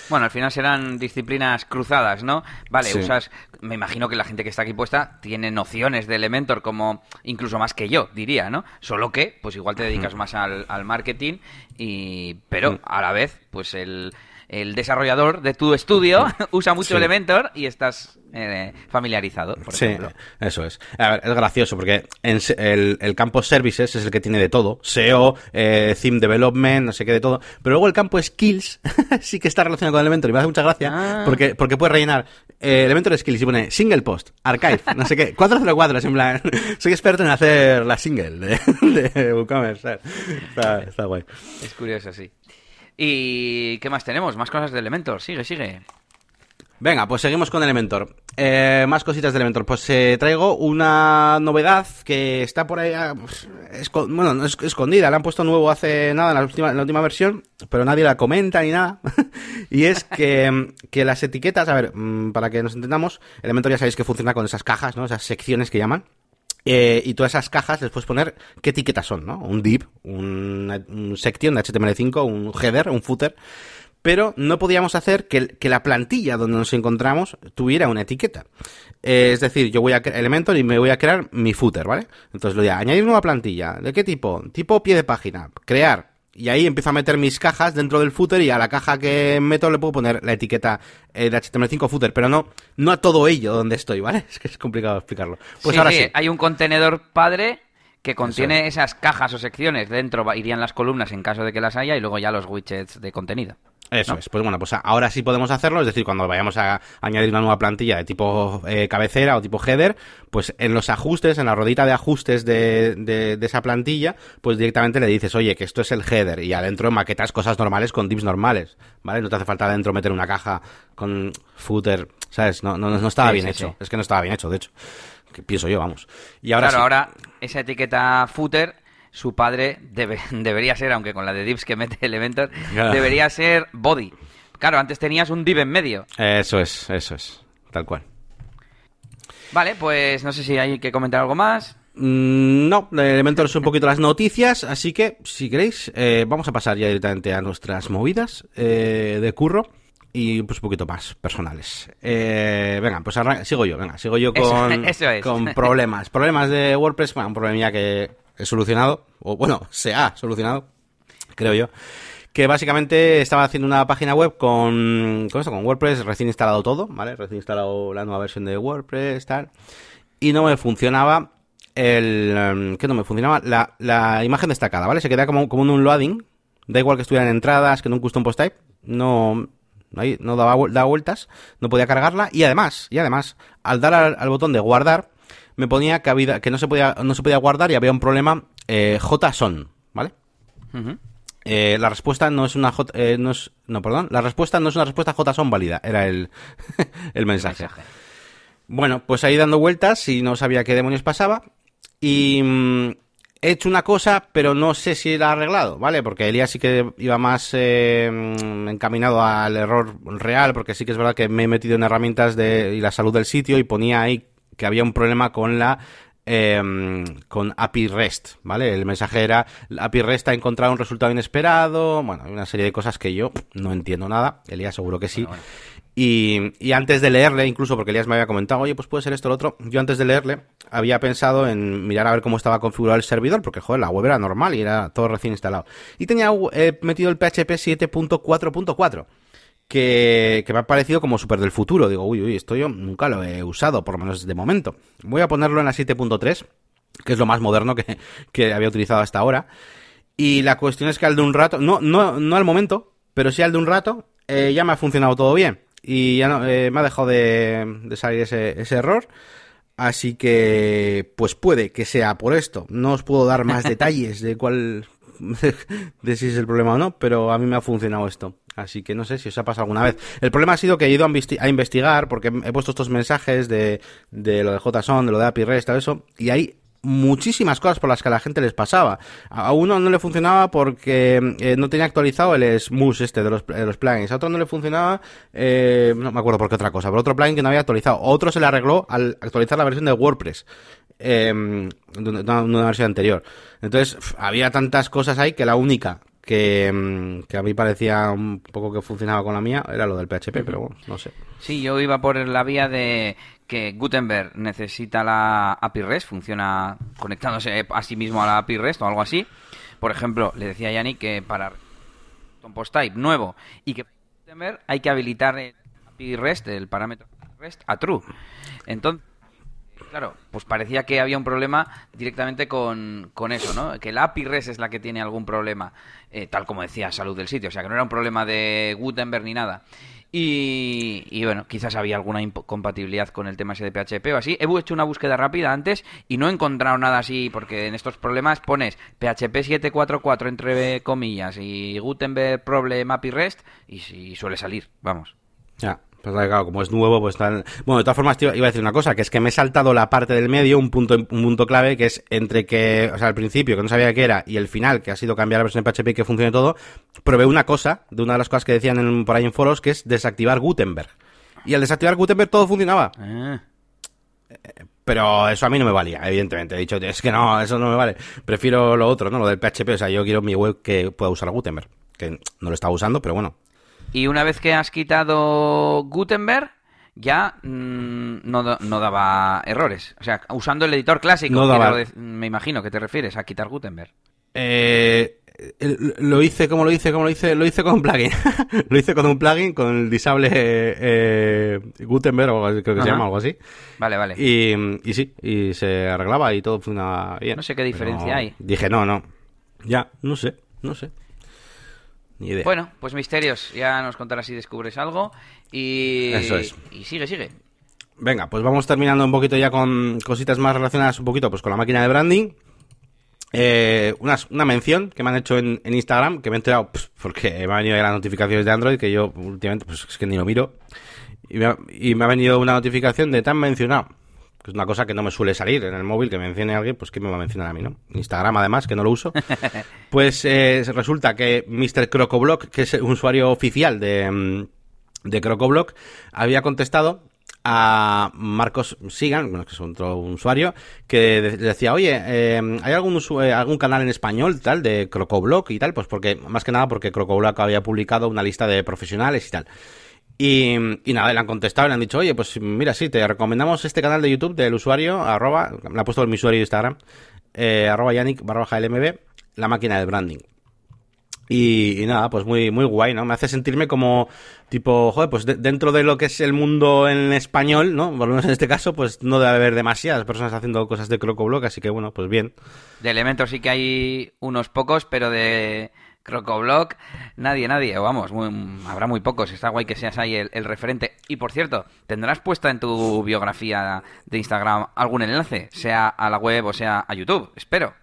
[SPEAKER 2] Bueno, al final serán disciplinas cruzadas, ¿no? Vale, usas. Me imagino que la gente que está aquí puesta tiene nociones de Elementor como incluso más que yo, diría, ¿no? Solo que, pues igual te dedicas más al, al marketing y. Pero a la vez, pues el el desarrollador de tu estudio (laughs) usa mucho Elementor y estás eh, familiarizado, por sí,
[SPEAKER 1] eso es. A ver, es gracioso porque en el, el, campo Services es el que tiene de todo. SEO, eh, Theme Development, no sé qué de todo. Pero luego el campo Skills (laughs) sí que está relacionado con Elementor y me hace mucha gracia ah. porque, porque puedes rellenar eh, Elementor Skills y pone Single Post, Archive, no sé qué, (laughs) 404, es en plan, soy experto en hacer la single de, de WooCommerce. Está, está guay.
[SPEAKER 2] Es curioso, sí. ¿Y qué más tenemos? Más cosas de Elementor. Sigue, sigue.
[SPEAKER 1] Venga, pues seguimos con Elementor. Eh, más cositas de Elementor. Pues eh, traigo una novedad que está por ahí, ah, pues, bueno, no es escondida. La han puesto nuevo hace nada en la última, en la última versión, pero nadie la comenta ni nada. (laughs) y es que, que, las etiquetas, a ver, mm, para que nos entendamos, Elementor ya sabéis que funciona con esas cajas, ¿no? Esas secciones que llaman. Eh, y todas esas cajas les puedes poner qué etiquetas son, ¿no? Un div, un, section de HTML5, un header, un footer. Pero no podíamos hacer que, la plantilla donde nos encontramos tuviera una etiqueta. Eh, es decir, yo voy a Elementor y me voy a crear mi footer, ¿vale? Entonces lo voy a añadir nueva plantilla. ¿De qué tipo? Tipo pie de página. Crear y ahí empiezo a meter mis cajas dentro del footer y a la caja que meto le puedo poner la etiqueta eh, de HTML5 footer, pero no, no a todo ello donde estoy, ¿vale? (laughs) Es que es complicado explicarlo. Pues ahora sí,
[SPEAKER 2] Hay un contenedor padre que contiene esas cajas o secciones. Dentro irían las columnas en caso de que las haya y luego ya los widgets de contenido.
[SPEAKER 1] Eso es, pues bueno, pues ahora sí podemos hacerlo, es decir, cuando vayamos a añadir una nueva plantilla de tipo eh, cabecera o tipo header, pues en los ajustes, en la rodita de ajustes de, de, esa plantilla, pues directamente le dices, oye, que esto es el header, y adentro maquetas cosas normales con divs normales, ¿vale? No te hace falta adentro meter una caja con footer, ¿sabes? No, no, no estaba bien hecho, es que no estaba bien hecho, de hecho, que pienso yo, vamos.
[SPEAKER 2] Y ahora claro, ahora esa etiqueta footer su padre debe, (laughs) debería ser, aunque con la de divs que mete (laughs) Elementor, debería ser body. Claro, antes tenías un div en medio.
[SPEAKER 1] Eso es, eso es, tal cual.
[SPEAKER 2] Vale, pues no sé si hay que comentar algo más.
[SPEAKER 1] Mm, no, Elementor es un poquito las noticias, así que si queréis, eh, vamos a pasar ya directamente a nuestras movidas eh, de curro y pues un poquito más personales. Eh, venga, pues sigo yo, venga, sigo yo con, (laughs) con problemas. Problemas de WordPress, bueno, un problema que he solucionado, o bueno, se ha solucionado, creo yo, que básicamente estaba haciendo una página web con, con esto, con WordPress, recién instalado todo, ¿vale? Recién instalado la nueva versión de WordPress, tal, y no me funcionaba el... Em, ¿Qué no me funcionaba? La, la imagen destacada, ¿vale? Se queda como, como en un loading, da igual que estuvieran entradas, que en un custom post type, no... No daba, vueltas, no podía cargarla y además, y además, al dar al botón de guardar, me ponía que, había, que no, se podía, no se podía guardar y había un problema eh, JSON, ¿vale? Eh, la respuesta no es una J, eh, no, es, no, perdón, la respuesta no es una respuesta JSON válida, era el, (laughs) el mensaje. Bueno, pues ahí dando vueltas y no sabía qué demonios pasaba y mm, he hecho una cosa, pero no sé si la ha arreglado, ¿vale? Porque Elías sí que iba más eh, encaminado al error real, porque sí que es verdad que me he metido en herramientas de y la salud del sitio y ponía ahí que había un problema con la em, con API REST, ¿vale? El mensaje era, API REST ha encontrado un resultado inesperado, bueno, hay una serie de cosas que yo no entiendo nada, Elías seguro que sí. Y, antes de leerle, incluso porque Elías me había comentado, oye, pues puede ser esto o lo otro, yo antes de leerle había pensado en mirar a ver cómo estaba configurado el servidor, porque joder, la web era normal y era todo recién instalado. Y tenía eh, metido el PHP 7.4.4 que, me ha parecido como súper del futuro. Digo, uy, uy, esto yo nunca lo he usado, por lo menos de momento. Voy a ponerlo en la 7.3, que es lo más moderno que, había utilizado hasta ahora. Y la cuestión es que al de un rato, no, no, no al momento, pero sí al de un rato, eh, ya me ha funcionado todo bien. Y ya no, eh, me ha dejado de, de salir ese, ese error. Así que, pues puede que sea por esto. No os puedo dar más (laughs) detalles de cuál, (laughs) de si es el problema o no, pero a mí me ha funcionado esto. Así que no sé si os ha pasado alguna vez. El problema ha sido que he ido a, investigar, porque he puesto estos mensajes de, de lo de JSON, de lo de API REST, todo eso, y hay muchísimas cosas por las que a la gente les pasaba. A uno no le funcionaba porque eh, no tenía actualizado el SMUS este de los, los plugins. A otro no le funcionaba, eh, no me acuerdo por qué otra cosa, pero otro plugin que no había actualizado. Otro se le arregló al actualizar la versión de WordPress. Eh, una, versión anterior. Entonces, había tantas cosas ahí que la única que, mm, que a mí parecía un poco que funcionaba con la mía era lo del PHP, pero bueno, no sé.
[SPEAKER 2] Sí, yo iba por la vía de que Gutenberg necesita la API REST, funciona conectándose a sí mismo a la API REST o algo así. Por ejemplo, le decía a Yanni que para un post type nuevo y que Gutenberg hay que habilitar el API REST, el parámetro REST, a true. Entonces, claro, pues parecía que había un problema directamente con, con eso, ¿no? Que la API REST es la que tiene algún problema, eh, tal como decía Salud del sitio, o sea, que no era un problema de Gutenberg ni nada. Y, bueno, quizás había alguna incompatibilidad con el tema ese de PHP o así. He hecho una búsqueda rápida antes y no he encontrado nada así, porque en estos problemas pones PHP 744 entre comillas y Gutenberg Problem API REST y, y suele salir, vamos.
[SPEAKER 1] Ya. Pues claro, como es nuevo, pues tal. Bueno, de todas formas, iba a decir una cosa, que es que me he saltado la parte del medio, un punto, un punto clave, que es entre que, o sea, al principio, que no sabía qué era, y el final, que ha sido cambiar la versión de PHP y que funcione todo, probé una cosa, de una de las cosas que decían en, por ahí en foros, que es desactivar Gutenberg. Y al desactivar Gutenberg todo funcionaba.
[SPEAKER 2] Ah.
[SPEAKER 1] Pero eso a mí no me valía, evidentemente. He dicho, es que no, eso no me vale. Prefiero lo otro, ¿no? Lo del PHP. O sea, yo quiero mi web que pueda usar Gutenberg. Que no lo estaba usando, pero bueno,
[SPEAKER 2] y una vez que has quitado Gutenberg, ya mmm, no, no, daba errores. O sea, usando el editor clásico,
[SPEAKER 1] no daba...
[SPEAKER 2] me imagino que te refieres a quitar Gutenberg.
[SPEAKER 1] Eh, lo hice, como lo hice? como lo hice? Lo hice con un plugin. (laughs) lo hice con un plugin, con el disable eh, Gutenberg, o creo que Ajá. se llama, algo así.
[SPEAKER 2] Vale, vale.
[SPEAKER 1] Y, y, sí, y se arreglaba y todo funcionaba bien.
[SPEAKER 2] No sé qué diferencia
[SPEAKER 1] Pero
[SPEAKER 2] hay.
[SPEAKER 1] Dije, no, no. Ya, no sé, no sé. Ni idea.
[SPEAKER 2] Bueno, pues misterios. Ya nos contarás si descubres algo. Y,
[SPEAKER 1] Eso es.
[SPEAKER 2] y sigue, sigue.
[SPEAKER 1] Venga, pues vamos terminando un poquito ya con cositas más relacionadas un poquito pues con la máquina de branding. Eh, una, una, mención que me han hecho en, en Instagram, que me he enterado pues, porque me han venido las notificaciones de Android, que yo últimamente pues es que ni lo miro. Y me ha, y me ha venido una notificación de tan mencionado. Que es una cosa que no me suele salir en el móvil, que me mencione alguien, pues que me va a mencionar a mí, ¿no? Instagram además, que no lo uso. (laughs) pues eh, resulta que Mr. Crocoblock, que es un usuario oficial de, de Crocoblock, había contestado a Marcos Sigan, bueno, que es otro usuario, que decía, oye, eh, ¿hay algún, algún canal en español tal de Crocoblock y tal? Pues porque, más que nada porque Crocoblock había publicado una lista de profesionales y tal. Y, nada, le han contestado, le han dicho, oye, pues mira, sí, te recomendamos este canal de YouTube del usuario, arroba, le ha puesto mi usuario de Instagram, eh, arroba Yannick barra LMB, la máquina del branding. Y, nada, pues muy, muy guay, ¿no? Me hace sentirme como, tipo, joder, pues de, dentro de lo que es el mundo en español, ¿no? Por lo menos en este caso, pues no debe haber demasiadas personas haciendo cosas de Crocoblock, así que bueno, pues bien.
[SPEAKER 2] De elementos sí que hay unos pocos, pero de Crocoblock, nadie, nadie, vamos, muy, habrá muy pocos, está guay que seas ahí el, el, referente. Y por cierto, ¿tendrás puesta en tu biografía de Instagram algún enlace, sea a la web o sea a YouTube? Espero.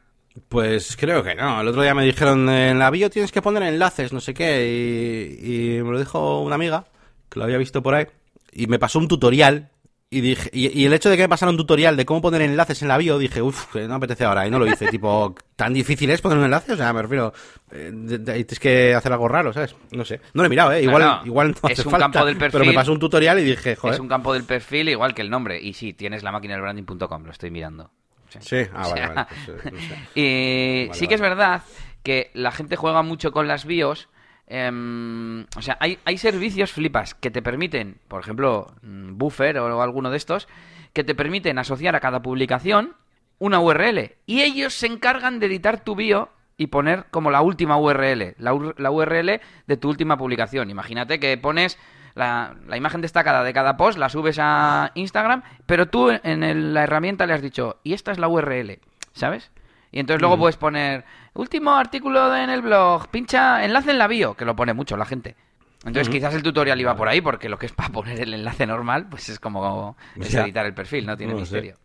[SPEAKER 1] Pues creo que no. El otro día me dijeron en la bio tienes que poner enlaces, no sé qué, y, y me lo dijo una amiga que lo había visto por ahí y me pasó un tutorial y, dije, y, y, el hecho de que me pasara un tutorial de cómo poner enlaces en la bio, dije, uff, no me apetece ahora. Y no lo hice. (laughs) tipo, ¿tan difícil es poner un enlace? O sea, me refiero, eh, tienes que hacer algo raro, ¿sabes? No sé. No lo he mirado, ¿eh? Igual no, no. Igual no
[SPEAKER 2] es un
[SPEAKER 1] falta,
[SPEAKER 2] campo del perfil,
[SPEAKER 1] pero me pasó un tutorial y dije, joder.
[SPEAKER 2] Es un campo del perfil igual que el nombre. Y sí, tienes la máquina del branding.com, lo estoy mirando.
[SPEAKER 1] Sí, sí. ah, vale, vale. Pues, sé. (laughs)
[SPEAKER 2] y
[SPEAKER 1] vale,
[SPEAKER 2] sí que es verdad que la gente juega mucho con las bios. Eh, o sea, hay, hay servicios flipas que te permiten, por ejemplo, mm, Buffer o alguno de estos, que te permiten asociar a cada publicación una URL. Y ellos se encargan de editar tu bio y poner como la última URL, la, la URL de tu última publicación. Imagínate que pones la, la, imagen destacada de cada post, la subes a Instagram, pero tú en la herramienta le has dicho, y esta es la URL, ¿sabes? Y entonces luego mm. puedes poner, último artículo en el blog, pincha enlace en la bio, que lo pone mucho la gente. Entonces, quizás el tutorial iba por ahí, porque lo que es para poner el enlace normal, pues es como es editar el perfil, no tiene
[SPEAKER 1] No
[SPEAKER 2] misterio.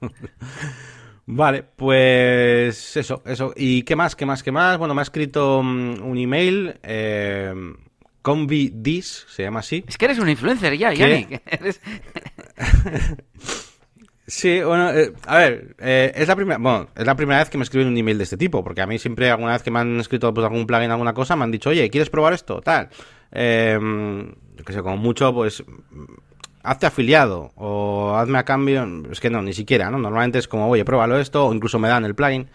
[SPEAKER 2] (laughs)
[SPEAKER 1] Vale, pues eso, eso. ¿Y qué más? ¿Qué más? ¿Qué más? Bueno, me ha escrito mm, un email. Eh, Convidis, se llama así.
[SPEAKER 2] Es que eres un influencer ya. Yannick. (laughs) Eres- (laughs)
[SPEAKER 1] Sí, bueno, eh, a ver, eh, es la primera, bueno, es la primera vez que me escriben un email de este tipo, porque a mí siempre alguna vez que me han escrito pues algún plugin, alguna cosa, me han dicho, oye, ¿quieres probar esto? Tal. Eh, yo que sé, como mucho, pues, hazte afiliado o hazme a cambio, es que no, ni siquiera, ¿no? Normalmente es como, oye, pruébalo esto, o incluso me dan el plugin.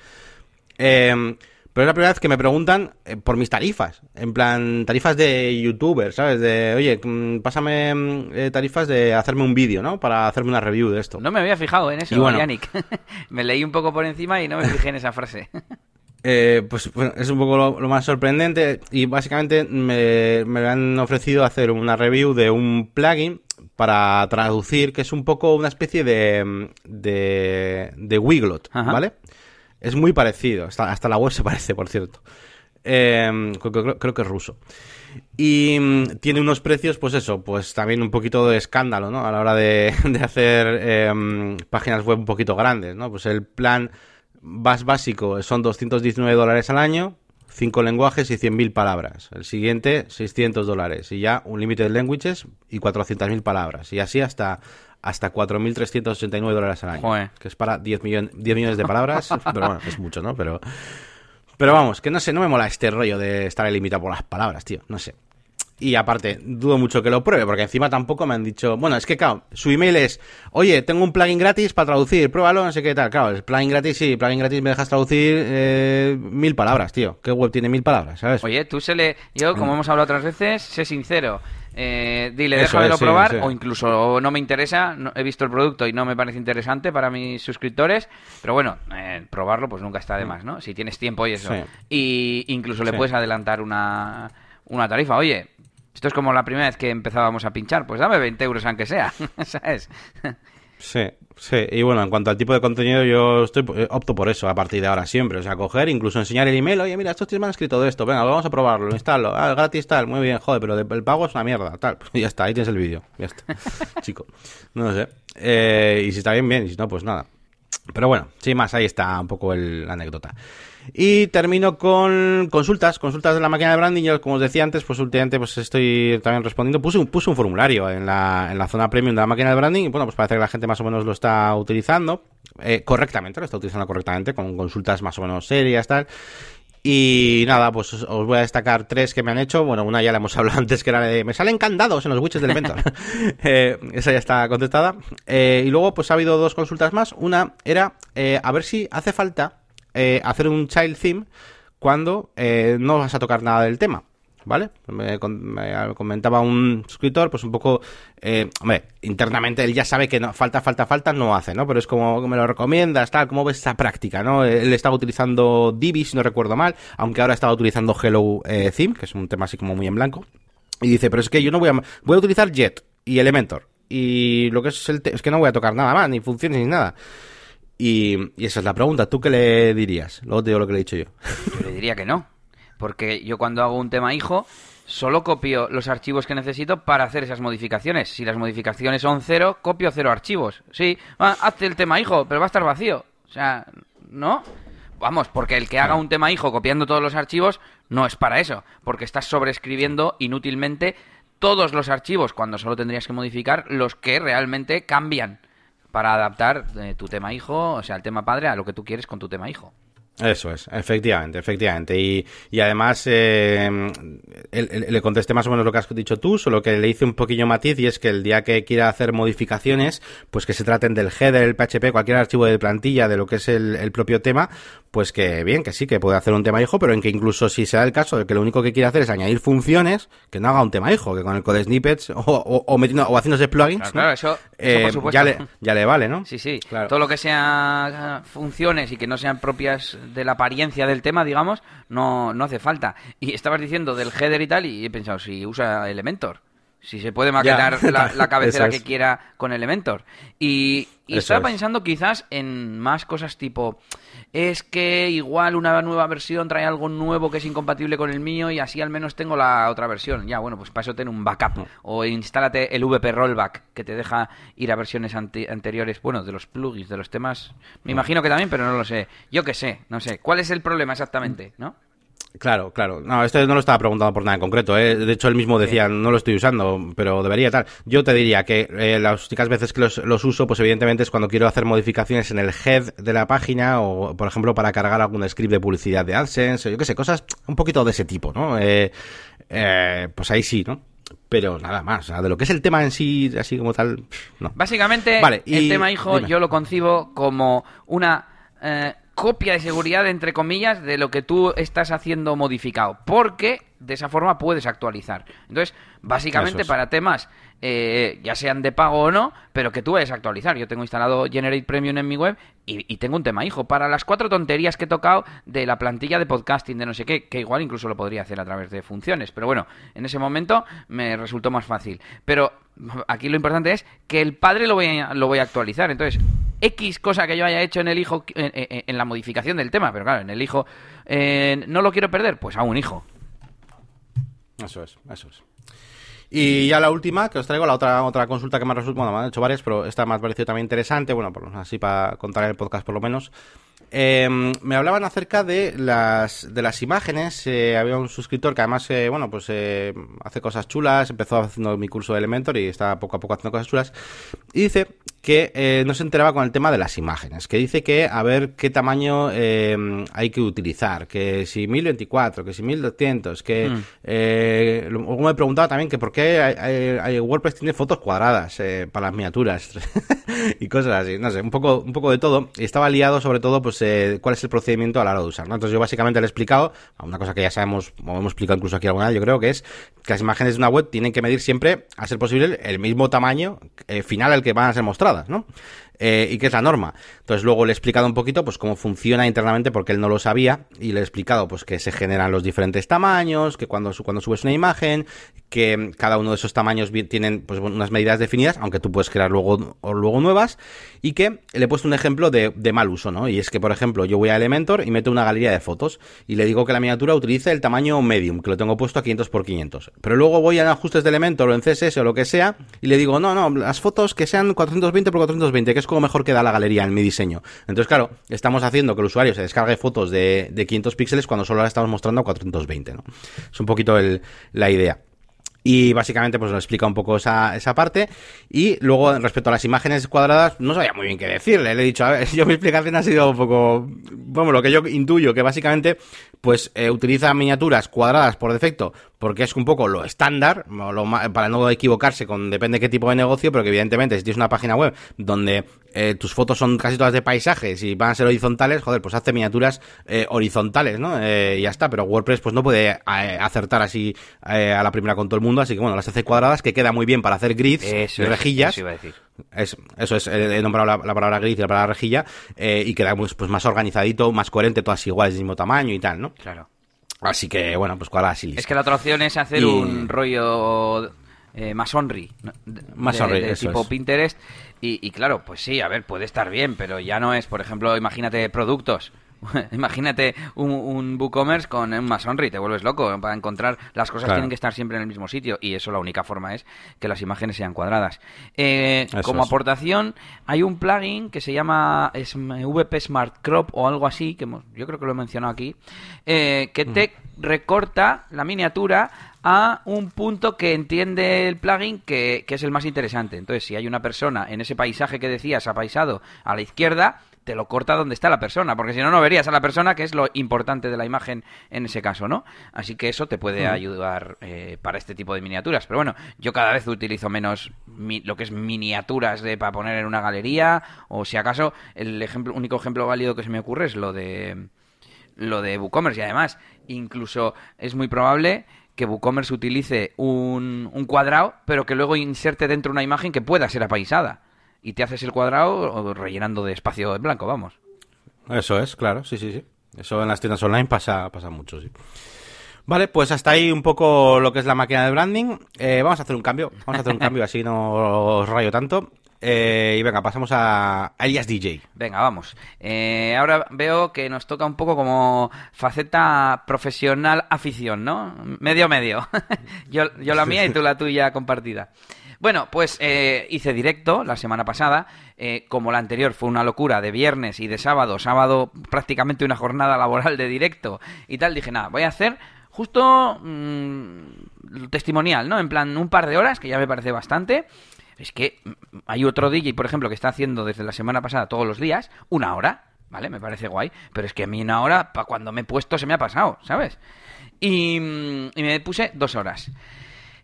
[SPEAKER 1] Eh, pero es la primera vez que me preguntan eh, por mis tarifas. En plan, tarifas de youtuber, ¿sabes? De, oye, mm, pásame mm, eh, tarifas de hacerme un vídeo, ¿no? Para hacerme una review de esto.
[SPEAKER 2] No me había fijado en eso, Yannick. (laughs) me leí un poco por encima y no me fijé en esa frase. (laughs)
[SPEAKER 1] Eh, pues bueno, es un poco lo, más sorprendente y básicamente me, me, han ofrecido hacer una review de un plugin para traducir, que es un poco una especie de, de, de Wiglot, ¿vale? Es muy parecido, hasta, hasta, la web se (laughs) parece, por cierto. Eh, creo, creo, que es ruso. Y mm, tiene unos precios, pues eso, pues también un poquito de escándalo, ¿no? A la hora de, (laughs) de hacer eh, páginas web un poquito grandes, ¿no? Pues el plan más básico son 219 dólares al año, 5 lenguajes y 100.000 palabras. El siguiente, 600 dólares. Y ya un límite de languages y 400.000 palabras. Y así hasta, hasta 4.389 dólares al año. Que es para 10, 10 millones de palabras. (laughs) pero bueno, es mucho, ¿no? Pero, pero vamos, que no sé, no me mola este rollo de estar limitado por las palabras, tío. No sé. Y aparte, dudo mucho que lo pruebe, porque encima tampoco me han dicho. Bueno, es que, claro, su email es: Oye, tengo un plugin gratis para traducir, pruébalo, no sé qué tal. Claro, el plugin gratis, sí, plugin gratis me dejas traducir eh, mil palabras, tío. ¿Qué web tiene mil palabras, sabes?
[SPEAKER 2] Oye, tú se le. Yo, como hemos hablado otras veces, sé sincero. Eh, dile, déjamelo probar, o incluso no me interesa, he visto el producto y no me parece interesante para mis suscriptores, pero bueno, eh, probarlo pues nunca está de más, ¿no? Si tienes tiempo y eso. Y incluso le puedes adelantar una, una tarifa. Oye, esto es como la primera vez que empezábamos a pinchar, pues dame 20 euros aunque sea, (laughs) ¿sabes?
[SPEAKER 1] Sí, sí. Y bueno, en cuanto al tipo de contenido, yo estoy eh, opto por eso a partir de ahora siempre. O sea, coger, incluso enseñar el email. Oye, mira, estos tíos me han escrito de esto. Venga, vamos a probarlo, instalo. Ah, gratis tal. Muy bien, joder, pero el pago es una mierda. Tal. (laughs) Pues ya está, ahí tienes el vídeo. Ya está. (laughs) Chico. No sé. Eh, y si está bien, bien. Y si no, pues nada. Pero bueno, sin más, ahí está un poco el, la anécdota. Y termino con consultas, consultas de la máquina de branding. Yo, como os decía antes, pues últimamente pues estoy también respondiendo. Puse un, puse un formulario en la, en la zona premium de la máquina de branding y bueno, pues parece que la gente más o menos lo está utilizando eh, correctamente, lo está utilizando correctamente, con consultas más o menos serias, tal. Y nada, pues os voy a destacar tres que me han hecho. Bueno, una ya la hemos (laughs) hablado antes, que era de me salen candados en los widgets del evento. (laughs) eh, esa ya está contestada. Eh, y luego, pues ha habido dos consultas más. Una era a ver si hace falta eh, hacer un child theme cuando eh, no vas a tocar nada del tema. ¿Vale? Me, comentaba un suscriptor, pues un poco, eh, hombre, internamente él ya sabe que no, falta, falta, falta, no hace, ¿no? Pero es como me lo recomiendas, tal, ¿cómo ves esa práctica, no? Él estaba utilizando Divi, si no recuerdo mal, aunque ahora estaba utilizando Hello Theme, que es un tema así como muy en blanco. Y dice, pero es que yo no voy a, voy a utilizar Jet y Elementor. Y lo que es el, es que no voy a tocar nada más, ni funciones ni nada. Y, esa es la pregunta. ¿Tú qué le dirías? Luego te digo lo que le he dicho yo.
[SPEAKER 2] Yo le diría que no. Porque yo cuando hago un tema hijo, solo copio los archivos que necesito para hacer esas modificaciones. Si las modificaciones son cero, copio cero archivos. Sí, hazte el tema hijo, pero va a estar vacío. O sea, ¿no? Vamos, porque el que haga un tema hijo copiando todos los archivos no es para eso. Porque estás sobreescribiendo inútilmente todos los archivos cuando solo tendrías que modificar los que realmente cambian para adaptar eh, tu tema hijo, o sea, el tema padre, a lo que tú quieres con tu tema hijo.
[SPEAKER 1] Eso es, efectivamente, efectivamente. Y, y además eh, le contesté más o menos lo que has dicho tú, solo que le hice un poquillo matiz y es que el día que quiera hacer modificaciones, pues que se traten del header, el PHP, cualquier archivo de plantilla de lo que es el, el propio tema, pues que bien, que sí, que puede hacer un tema hijo, pero en que incluso si sea el caso de que lo único que quiere hacer es añadir funciones, que no haga un tema hijo, que con el code snippets o, o, metiendo, o haciéndose plugins,
[SPEAKER 2] claro, eso,
[SPEAKER 1] eh, ya, le, ya le vale, ¿no?
[SPEAKER 2] Sí, sí, claro. todo lo que sea funciones y que no sean propias de la apariencia del tema, digamos, no, no hace falta. Y estabas diciendo del header y tal, y he pensado, si usa Elementor. Si se puede maquetar (laughs) la, (laughs) cabecera que quiera con Elementor. Y, estaba pensando quizás en más cosas tipo, es que igual una nueva versión trae algo nuevo que es incompatible con el mío y así al menos tengo la otra versión. Ya, bueno, pues para eso ten un backup. Mm. O instálate el VP Rollback que te deja ir a versiones anteriores, bueno, de los plugins, de los temas. Me mm. imagino que también, pero no lo sé. Yo qué sé, no sé. ¿Cuál es el problema exactamente, no?
[SPEAKER 1] Claro, claro. No, esto no lo estaba preguntando por nada en concreto. ¿eh? De hecho, él mismo decía, no lo estoy usando, pero debería tal. Yo te diría que eh, las únicas veces que los, uso, pues evidentemente es cuando quiero hacer modificaciones en el head de la página o, por ejemplo, para cargar algún script de publicidad de AdSense o yo qué sé, cosas un poquito de ese tipo, ¿no? Eh, eh, pues ahí sí, ¿no? Pero nada más, de lo que es el tema en sí, así como tal, no.
[SPEAKER 2] Básicamente, el tema hijo yo lo concibo como una copia de seguridad, entre comillas, de lo que tú estás haciendo modificado. Porque de esa forma puedes actualizar. Entonces, básicamente para temas, eh, ya sean de pago o no, pero que tú vayas a actualizar. Yo tengo instalado Generate Premium en mi web y, tengo un tema, hijo, para las cuatro tonterías que he tocado de la plantilla de podcasting, de no sé qué, que igual incluso lo podría hacer a través de funciones. Pero bueno, en ese momento me resultó más fácil. Pero aquí lo importante es que el padre lo voy a, lo voy a actualizar. Entonces, X cosa que yo haya hecho en el hijo, en, la modificación del tema, pero claro, en el hijo eh, no lo quiero perder, pues a un hijo.
[SPEAKER 1] Eso es, eso es. Y ya la última que os traigo, la otra otra consulta que me ha resultado, bueno, me han hecho varias, pero esta me ha parecido también interesante, bueno, por, así para contar el podcast por lo menos. Eh, me hablaban acerca de las, de las imágenes. Eh, había un suscriptor que además, eh, bueno, pues hace cosas chulas, empezó haciendo mi curso de Elementor y está poco a poco haciendo cosas chulas. Y dice que eh, no se enteraba con el tema de las imágenes, que dice que a ver qué tamaño eh, hay que utilizar, que si 1024, que si 1200, que mm. eh, luego me preguntaba también que por qué hay, WordPress tiene fotos cuadradas para las miniaturas (laughs) y cosas así, no sé, un poco, un poco de todo. Y estaba liado sobre todo pues eh, cuál es el procedimiento a la hora de usar, ¿no? Entonces yo básicamente le he explicado, una cosa que ya sabemos, o hemos explicado incluso aquí alguna vez, yo creo que es que las imágenes de una web tienen que medir siempre, a ser posible, el mismo tamaño final al que van a ser mostradas. ¿No? Eh, y qué es la norma. Entonces luego le he explicado un poquito pues cómo funciona internamente porque él no lo sabía y le he explicado pues que se generan los diferentes tamaños, que cuando, cuando subes una imagen, que cada uno de esos tamaños tienen pues unas medidas definidas, aunque tú puedes crear luego, o luego nuevas, y que le he puesto un ejemplo de, mal uso, ¿no? Y es que, por ejemplo, yo voy a Elementor y meto una galería de fotos y le digo que la miniatura utilice el tamaño medium, que lo tengo puesto a 500 x 500. Pero luego voy a ajustes de Elementor o en CSS o lo que sea y le digo, no, no, las fotos que sean 420 x 420, que como mejor queda la galería en mi diseño. Entonces, claro, estamos haciendo que el usuario se descargue fotos de, de 500 píxeles cuando solo la estamos mostrando a 420, ¿no? Es un poquito la idea. Y básicamente pues nos explica un poco esa, esa parte. Y luego respecto a las imágenes cuadradas, no sabía muy bien qué decirle. Le he dicho, a ver, (laughs) yo mi explicación ha sido un poco, bueno, lo que yo intuyo, que básicamente pues eh, utiliza miniaturas cuadradas por defecto porque es un poco lo estándar, para no equivocarse con depende de qué tipo de negocio, pero que evidentemente si tienes una página web donde eh, tus fotos son casi todas de paisajes y van a ser horizontales, joder, pues hace miniaturas eh, horizontales, ¿no? y ya está, pero WordPress pues no puede acertar así a la primera con todo el mundo, así que bueno, las hace cuadradas, que queda muy bien para hacer grids y rejillas. Eso, decir. Eso es, he nombrado la, palabra grid y la palabra rejilla, y queda pues, pues más organizadito, más coherente, todas iguales, del mismo tamaño y tal, ¿no?
[SPEAKER 2] Claro.
[SPEAKER 1] Así que, bueno, pues cuál así.
[SPEAKER 2] Es que la otra opción es hacer un rollo eh, masonry, de, tipo Pinterest. Y, y, claro, pues sí, a ver, puede estar bien, pero ya no es, por ejemplo, imagínate productos. (laughs) Imagínate un, un WooCommerce con un Masonry, te vuelves loco. Para encontrar las cosas tienen que estar siempre en el mismo sitio y eso la única forma es que las imágenes sean cuadradas. Eh, como aportación, hay un plugin que se llama VP Smart Crop o algo así, que yo creo que lo he mencionado aquí, eh, que te recorta la miniatura a un punto que entiende el plugin que, que, es el más interesante. Entonces, si hay una persona en ese paisaje que decías apaisado a la izquierda, te lo corta donde está la persona, porque si no, no verías a la persona, que es lo importante de la imagen en ese caso, ¿no? Así que eso te puede ayudar eh, para este tipo de miniaturas. Pero bueno, yo cada vez utilizo menos lo que es miniaturas de, para poner en una galería, o si acaso, el ejemplo, único ejemplo válido que se me ocurre es lo de lo de WooCommerce y además incluso es muy probable que WooCommerce utilice un, un cuadrado pero que luego inserte dentro una imagen que pueda ser apaisada y te haces el cuadrado rellenando de espacio en blanco, vamos.
[SPEAKER 1] Eso es, claro, sí, sí, sí. Eso en las tiendas online pasa, pasa mucho, sí. Vale, pues hasta ahí un poco lo que es la máquina de branding. Eh, vamos a hacer un cambio, vamos a hacer un cambio así no os rayo tanto. Eh, y venga, pasamos a Elias DJ.
[SPEAKER 2] Venga, vamos. Eh, ahora veo que nos toca un poco como faceta profesional afición, ¿no? Medio medio. (laughs) yo, yo la mía y tú la tuya compartida. Bueno, pues eh, hice directo la semana pasada. Eh, como la anterior fue una locura de viernes y de sábado, sábado prácticamente una jornada laboral de directo y tal, dije, nada, voy a hacer justo mm, testimonial, ¿no? En plan, un par de horas, que ya me parece bastante. Es que mm, hay otro DJ, por ejemplo, que está haciendo desde la semana pasada todos los días, una hora, ¿vale? Me parece guay, pero es que a mí una hora, para cuando me he puesto, se me ha pasado, ¿sabes? Y, mm, y me puse dos horas.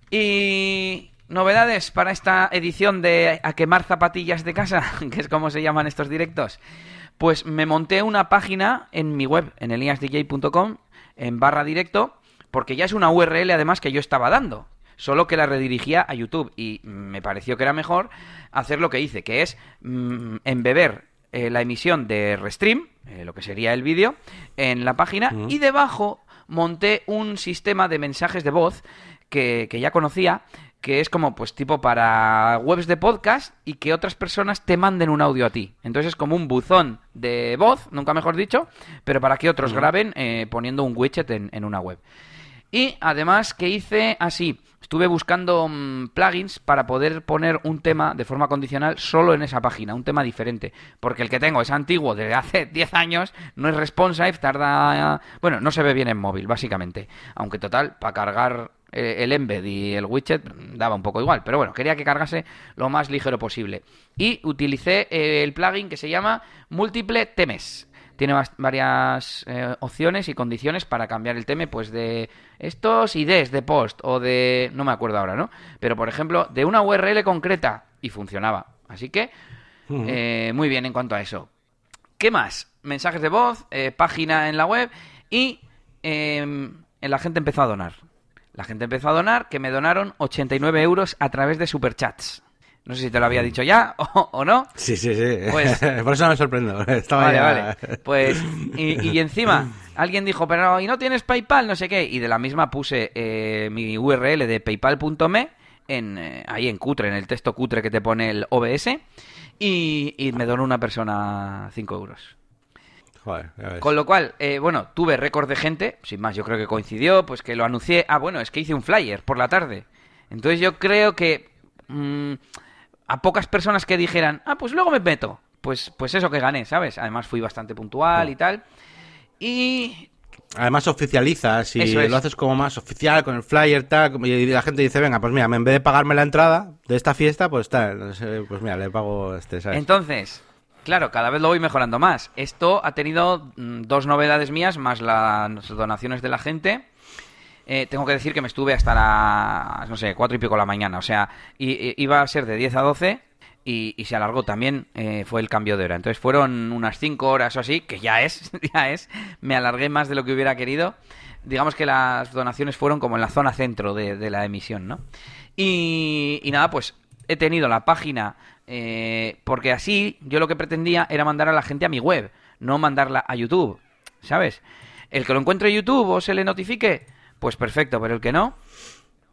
[SPEAKER 2] Y, novedades para esta edición de A quemar zapatillas de casa, (laughs) que es como se llaman estos directos. pues me monté una página en mi web, en eliasdj.com, en barra directo, porque ya es una URL además que yo estaba dando solo que la redirigía a YouTube y me pareció que era mejor hacer lo que hice, que es mm, embeber eh, la emisión de Restream, eh, lo que sería el vídeo, en la página y debajo monté un sistema de mensajes de voz que, que, ya conocía, que es como pues tipo para webs de podcast y que otras personas te manden un audio a ti. Entonces es como un buzón de voz, nunca mejor dicho, pero para que otros graben eh, poniendo un widget en, en una web. Y además que hice así, estuve buscando mm, plugins para poder poner un tema de forma condicional solo en esa página, un tema diferente, porque el que tengo es antiguo, desde hace (laughs) 10 años, no es responsive, tarda... Bueno, no se ve bien en móvil, básicamente, aunque total, para cargar el embed y el widget daba un poco igual, pero bueno, quería que cargase lo más ligero posible. Y utilicé eh, el plugin que se llama Múltiple Temes tiene varias eh, opciones y condiciones para cambiar el tema, pues de estos IDs de post o de... no me acuerdo ahora, ¿no? Pero por ejemplo, de una URL concreta y funcionaba. Así que, eh, muy bien en cuanto a eso. ¿Qué más? Mensajes de voz, eh, página en la web y em, la gente empezó a donar. La gente empezó a donar, que me donaron 89 euros a través de superchats. No sé si te lo había dicho ya (laughs) o, no.
[SPEAKER 1] Sí, sí, sí. Pues, (laughs) Por eso me sorprendo. (laughs) Estaba
[SPEAKER 2] vale, vale. Pues, y, encima, alguien dijo, pero ¿y no tienes PayPal? No sé qué. Y de la misma puse eh, mi URL de paypal.me en, eh, ahí en cutre, en el texto cutre que te pone el OBS. Y, me donó una persona 5 euros. Joder, Con lo cual, eh, bueno, tuve récord de gente, sin más, yo creo que coincidió, pues que lo anuncié. Ah, bueno, es que hice un flyer por la tarde. Entonces yo creo que mm, a pocas personas que dijeran, ah, pues luego me meto. Pues, pues eso que gané, ¿sabes? Además fui bastante puntual y tal. Y
[SPEAKER 1] Además oficializas y lo haces como más oficial con el flyer tal y la gente dice venga pues mira en vez de pagarme la entrada de esta fiesta pues tal pues mira le pago este ¿sabes?
[SPEAKER 2] entonces claro cada vez lo voy mejorando más esto ha tenido mm, dos novedades mías más las donaciones de la gente eh, tengo que decir que me estuve hasta las, no sé, cuatro y pico de la mañana. O sea, iba a ser de 10 a 12 y, se alargó también, eh, fue el cambio de hora. Entonces fueron unas 5 horas o así, que ya es, (laughs) ya es. Me alargué más de lo que hubiera querido. Digamos que las donaciones fueron como en la zona centro de, la emisión, ¿no? Y, nada, pues he tenido la página, eh, porque así yo lo que pretendía era mandar a la gente a mi web, no mandarla a YouTube, ¿sabes? El que lo encuentre en YouTube o se le notifique, pues perfecto, pero el que no,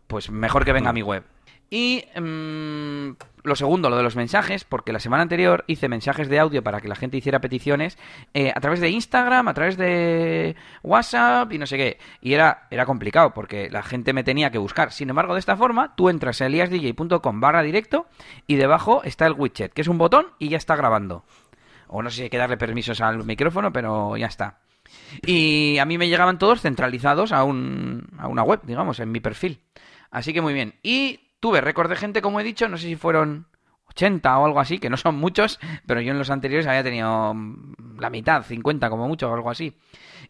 [SPEAKER 2] pues mejor que venga a mi web. Y mm, lo segundo, lo de los mensajes, porque la semana anterior hice mensajes de audio para que la gente hiciera peticiones eh, a través de Instagram, a través de WhatsApp y no sé qué. Y era, era complicado porque la gente me tenía que buscar. Sin embargo, de esta forma, tú entras a eliasdj.com barra directo y debajo está el widget, que es un botón y ya está grabando. O no sé si hay que darle permisos al micrófono, pero ya está. Y a mí me llegaban todos centralizados a, un, a una web, digamos, en mi perfil. Así que muy bien. Y tuve récord de gente, como he dicho, no sé si fueron 80 o algo así, que no son muchos, pero yo en los anteriores había tenido la mitad, 50 como mucho o algo así.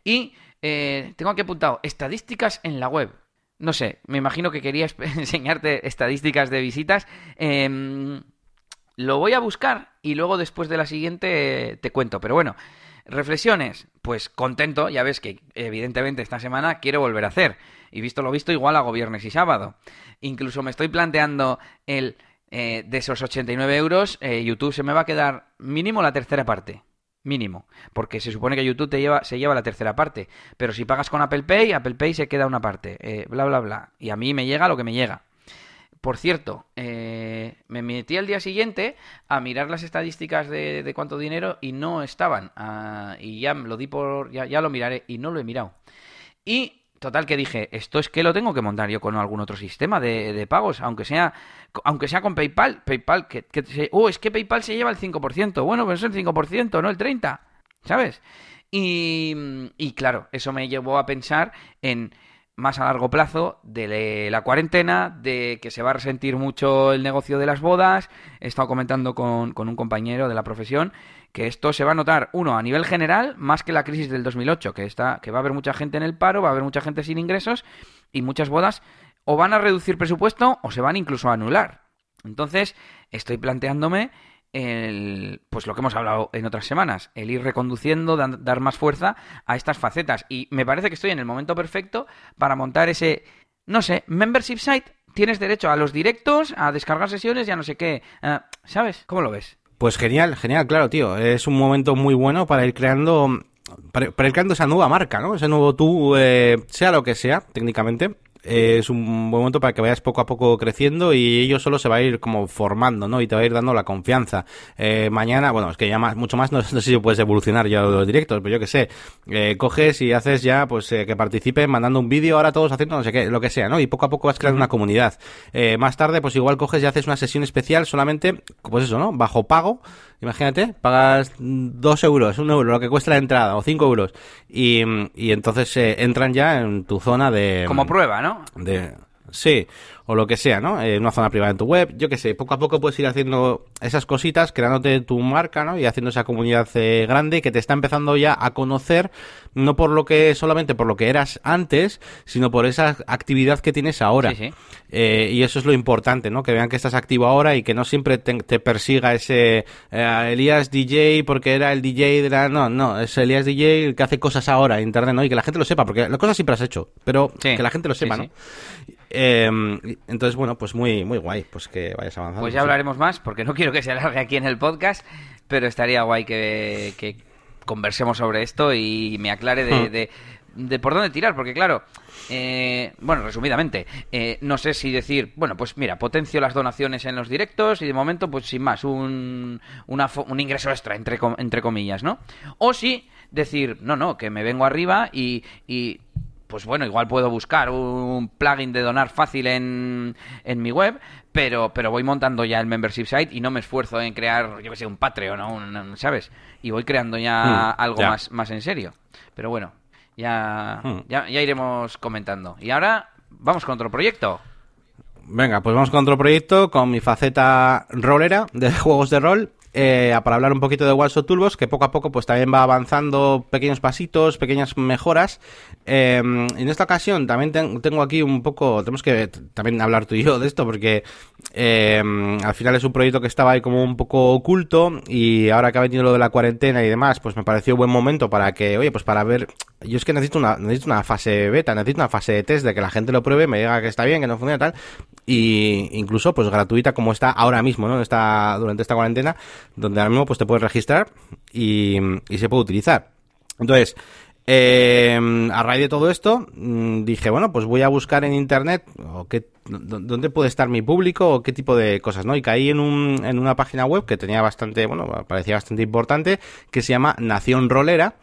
[SPEAKER 2] Y eh, tengo aquí apuntado estadísticas en la web. No sé, me imagino que querías (laughs) enseñarte estadísticas de visitas. Em, lo voy a buscar y luego después de la siguiente te cuento. Pero bueno, Reflexiones, pues contento, ya ves que evidentemente esta semana quiero volver a hacer. Y visto lo visto, igual hago viernes y sábado. Incluso me estoy planteando el eh, de esos 89 euros, eh, YouTube se me va a quedar mínimo la tercera parte. Mínimo. Porque se supone que YouTube te lleva, se lleva la tercera parte. Pero si pagas con Apple Pay, Apple Pay se queda una parte. Eh, bla, bla, bla. Y a mí me llega lo que me llega. Por cierto, me metí al día siguiente a mirar las estadísticas de, cuánto dinero y no estaban. Ah, y ya lo di por. Ya, lo miraré y no lo he mirado. Y total que dije, esto es que lo tengo que montar yo con algún otro sistema de, pagos, aunque sea aunque sea con PayPal. PayPal, que, que oh, es que PayPal se lleva el 5%. Bueno, pues es el 5%, no el 30%. ¿Sabes? Y, y claro, eso me llevó a pensar en más a largo plazo de la cuarentena, de que se va a resentir mucho el negocio de las bodas. He estado comentando con, un compañero de la profesión que esto se va a notar, uno, a nivel general, más que la crisis del 2008, que, está, que va a haber mucha gente en el paro, va a haber mucha gente sin ingresos y muchas bodas o van a reducir presupuesto o se van incluso a anular. Entonces, estoy planteándome el, pues lo que hemos hablado en otras semanas, el ir reconduciendo, dar más fuerza a estas facetas. Y me parece que estoy en el momento perfecto para montar ese, no sé, membership site. Tienes derecho a los directos, a descargar sesiones ya no sé qué. Eh, ¿Sabes? ¿Cómo lo ves?
[SPEAKER 1] Pues genial, genial, claro, tío. Es un momento muy bueno para ir creando, para, ir creando esa nueva marca, ¿no? Ese nuevo tú, eh, sea lo que sea, técnicamente es un buen momento para que vayas poco a poco creciendo y ello solo se va a ir como formando, ¿no? Y te va a ir dando la confianza. Eh, mañana, bueno, es que ya más, mucho más, (laughs) no, sé si puedes evolucionar ya los directos, pero yo que sé, eh, coges y haces ya, pues, eh, que participen mandando un vídeo, ahora todos haciendo no sé qué, lo que sea, ¿no? Y poco a poco vas creando una comunidad. más tarde, pues igual coges y haces una sesión especial solamente, pues eso, ¿no? Bajo pago, Imagínate, pagas dos euros, un euro, lo que cuesta la entrada, o cinco euros, y, y entonces eh, entran ya en tu zona de...
[SPEAKER 2] Como prueba, ¿no?
[SPEAKER 1] De, sí, o lo que sea, ¿no? En una zona privada en tu web, yo qué sé, poco a poco puedes ir haciendo esas cositas, creándote tu marca, ¿no? Y haciendo esa comunidad eh, grande que te está empezando ya a conocer, no por lo que, solamente por lo que eras antes, sino por esa actividad que tienes ahora. Sí, sí. Eh, y eso es lo importante, ¿no? Que vean que estás activo ahora y que no siempre te, persiga ese eh, Elías DJ porque era el DJ de la... No, no, es Elías DJ el que hace cosas ahora en Internet, ¿no? Y que la gente lo sepa, porque las cosas siempre has hecho, pero que la gente lo sepa, ¿no? Em, entonces, bueno, pues muy, muy guay, pues que vayas avanzando.
[SPEAKER 2] Pues ya hablaremos más, porque no quiero que se alargue aquí en el podcast, pero estaría guay que, que conversemos sobre esto y me aclare de, hmm. de por dónde tirar, porque claro, eh, bueno, resumidamente, eh, no sé si decir, bueno, pues mira, potencio las donaciones en los directos y de momento, pues sin más, un, un ingreso extra, entre, entre comillas, ¿no? O si decir, no, no, que me vengo arriba y, y pues bueno, igual puedo buscar un plugin de donar fácil en, en mi web, pero, pero voy montando ya el membership site y no me esfuerzo en crear, yo que sé, un Patreon, ¿no? ¿sabes? Y voy creando ya hmm, algo más, más en serio. Pero bueno, Hmm. Ya, ya, iremos comentando. Y ahora vamos con otro proyecto.
[SPEAKER 1] Venga, pues vamos con otro proyecto, con mi faceta rolera de (laughs) juegos de rol. Eh, para hablar un poquito de Walso Toolbox, que poco a poco pues también va avanzando pequeños pasitos, pequeñas mejoras. Eh, en esta ocasión también tengo aquí un poco, tenemos que también hablar tú y yo de esto, porque eh, al final es un proyecto que estaba ahí como un poco oculto y ahora que ha venido lo de la cuarentena y demás, pues me pareció buen momento para que, oye, pues para ver yo es que necesito una, necesito una fase beta, necesito una fase de test de que la gente lo pruebe, me diga que está bien, que no funciona tal, y incluso pues gratuita como está ahora mismo, ¿no? Está durante esta cuarentena, donde ahora mismo pues te puedes registrar y, se puede utilizar. Entonces, eh, a raíz de todo esto, mm, dije, bueno, pues voy a buscar en internet o qué, dónde puede estar mi público o qué tipo de cosas, ¿no? Y caí en, un, en una página web que tenía bastante, bueno, parecía bastante importante, que se llama Nación Rolera.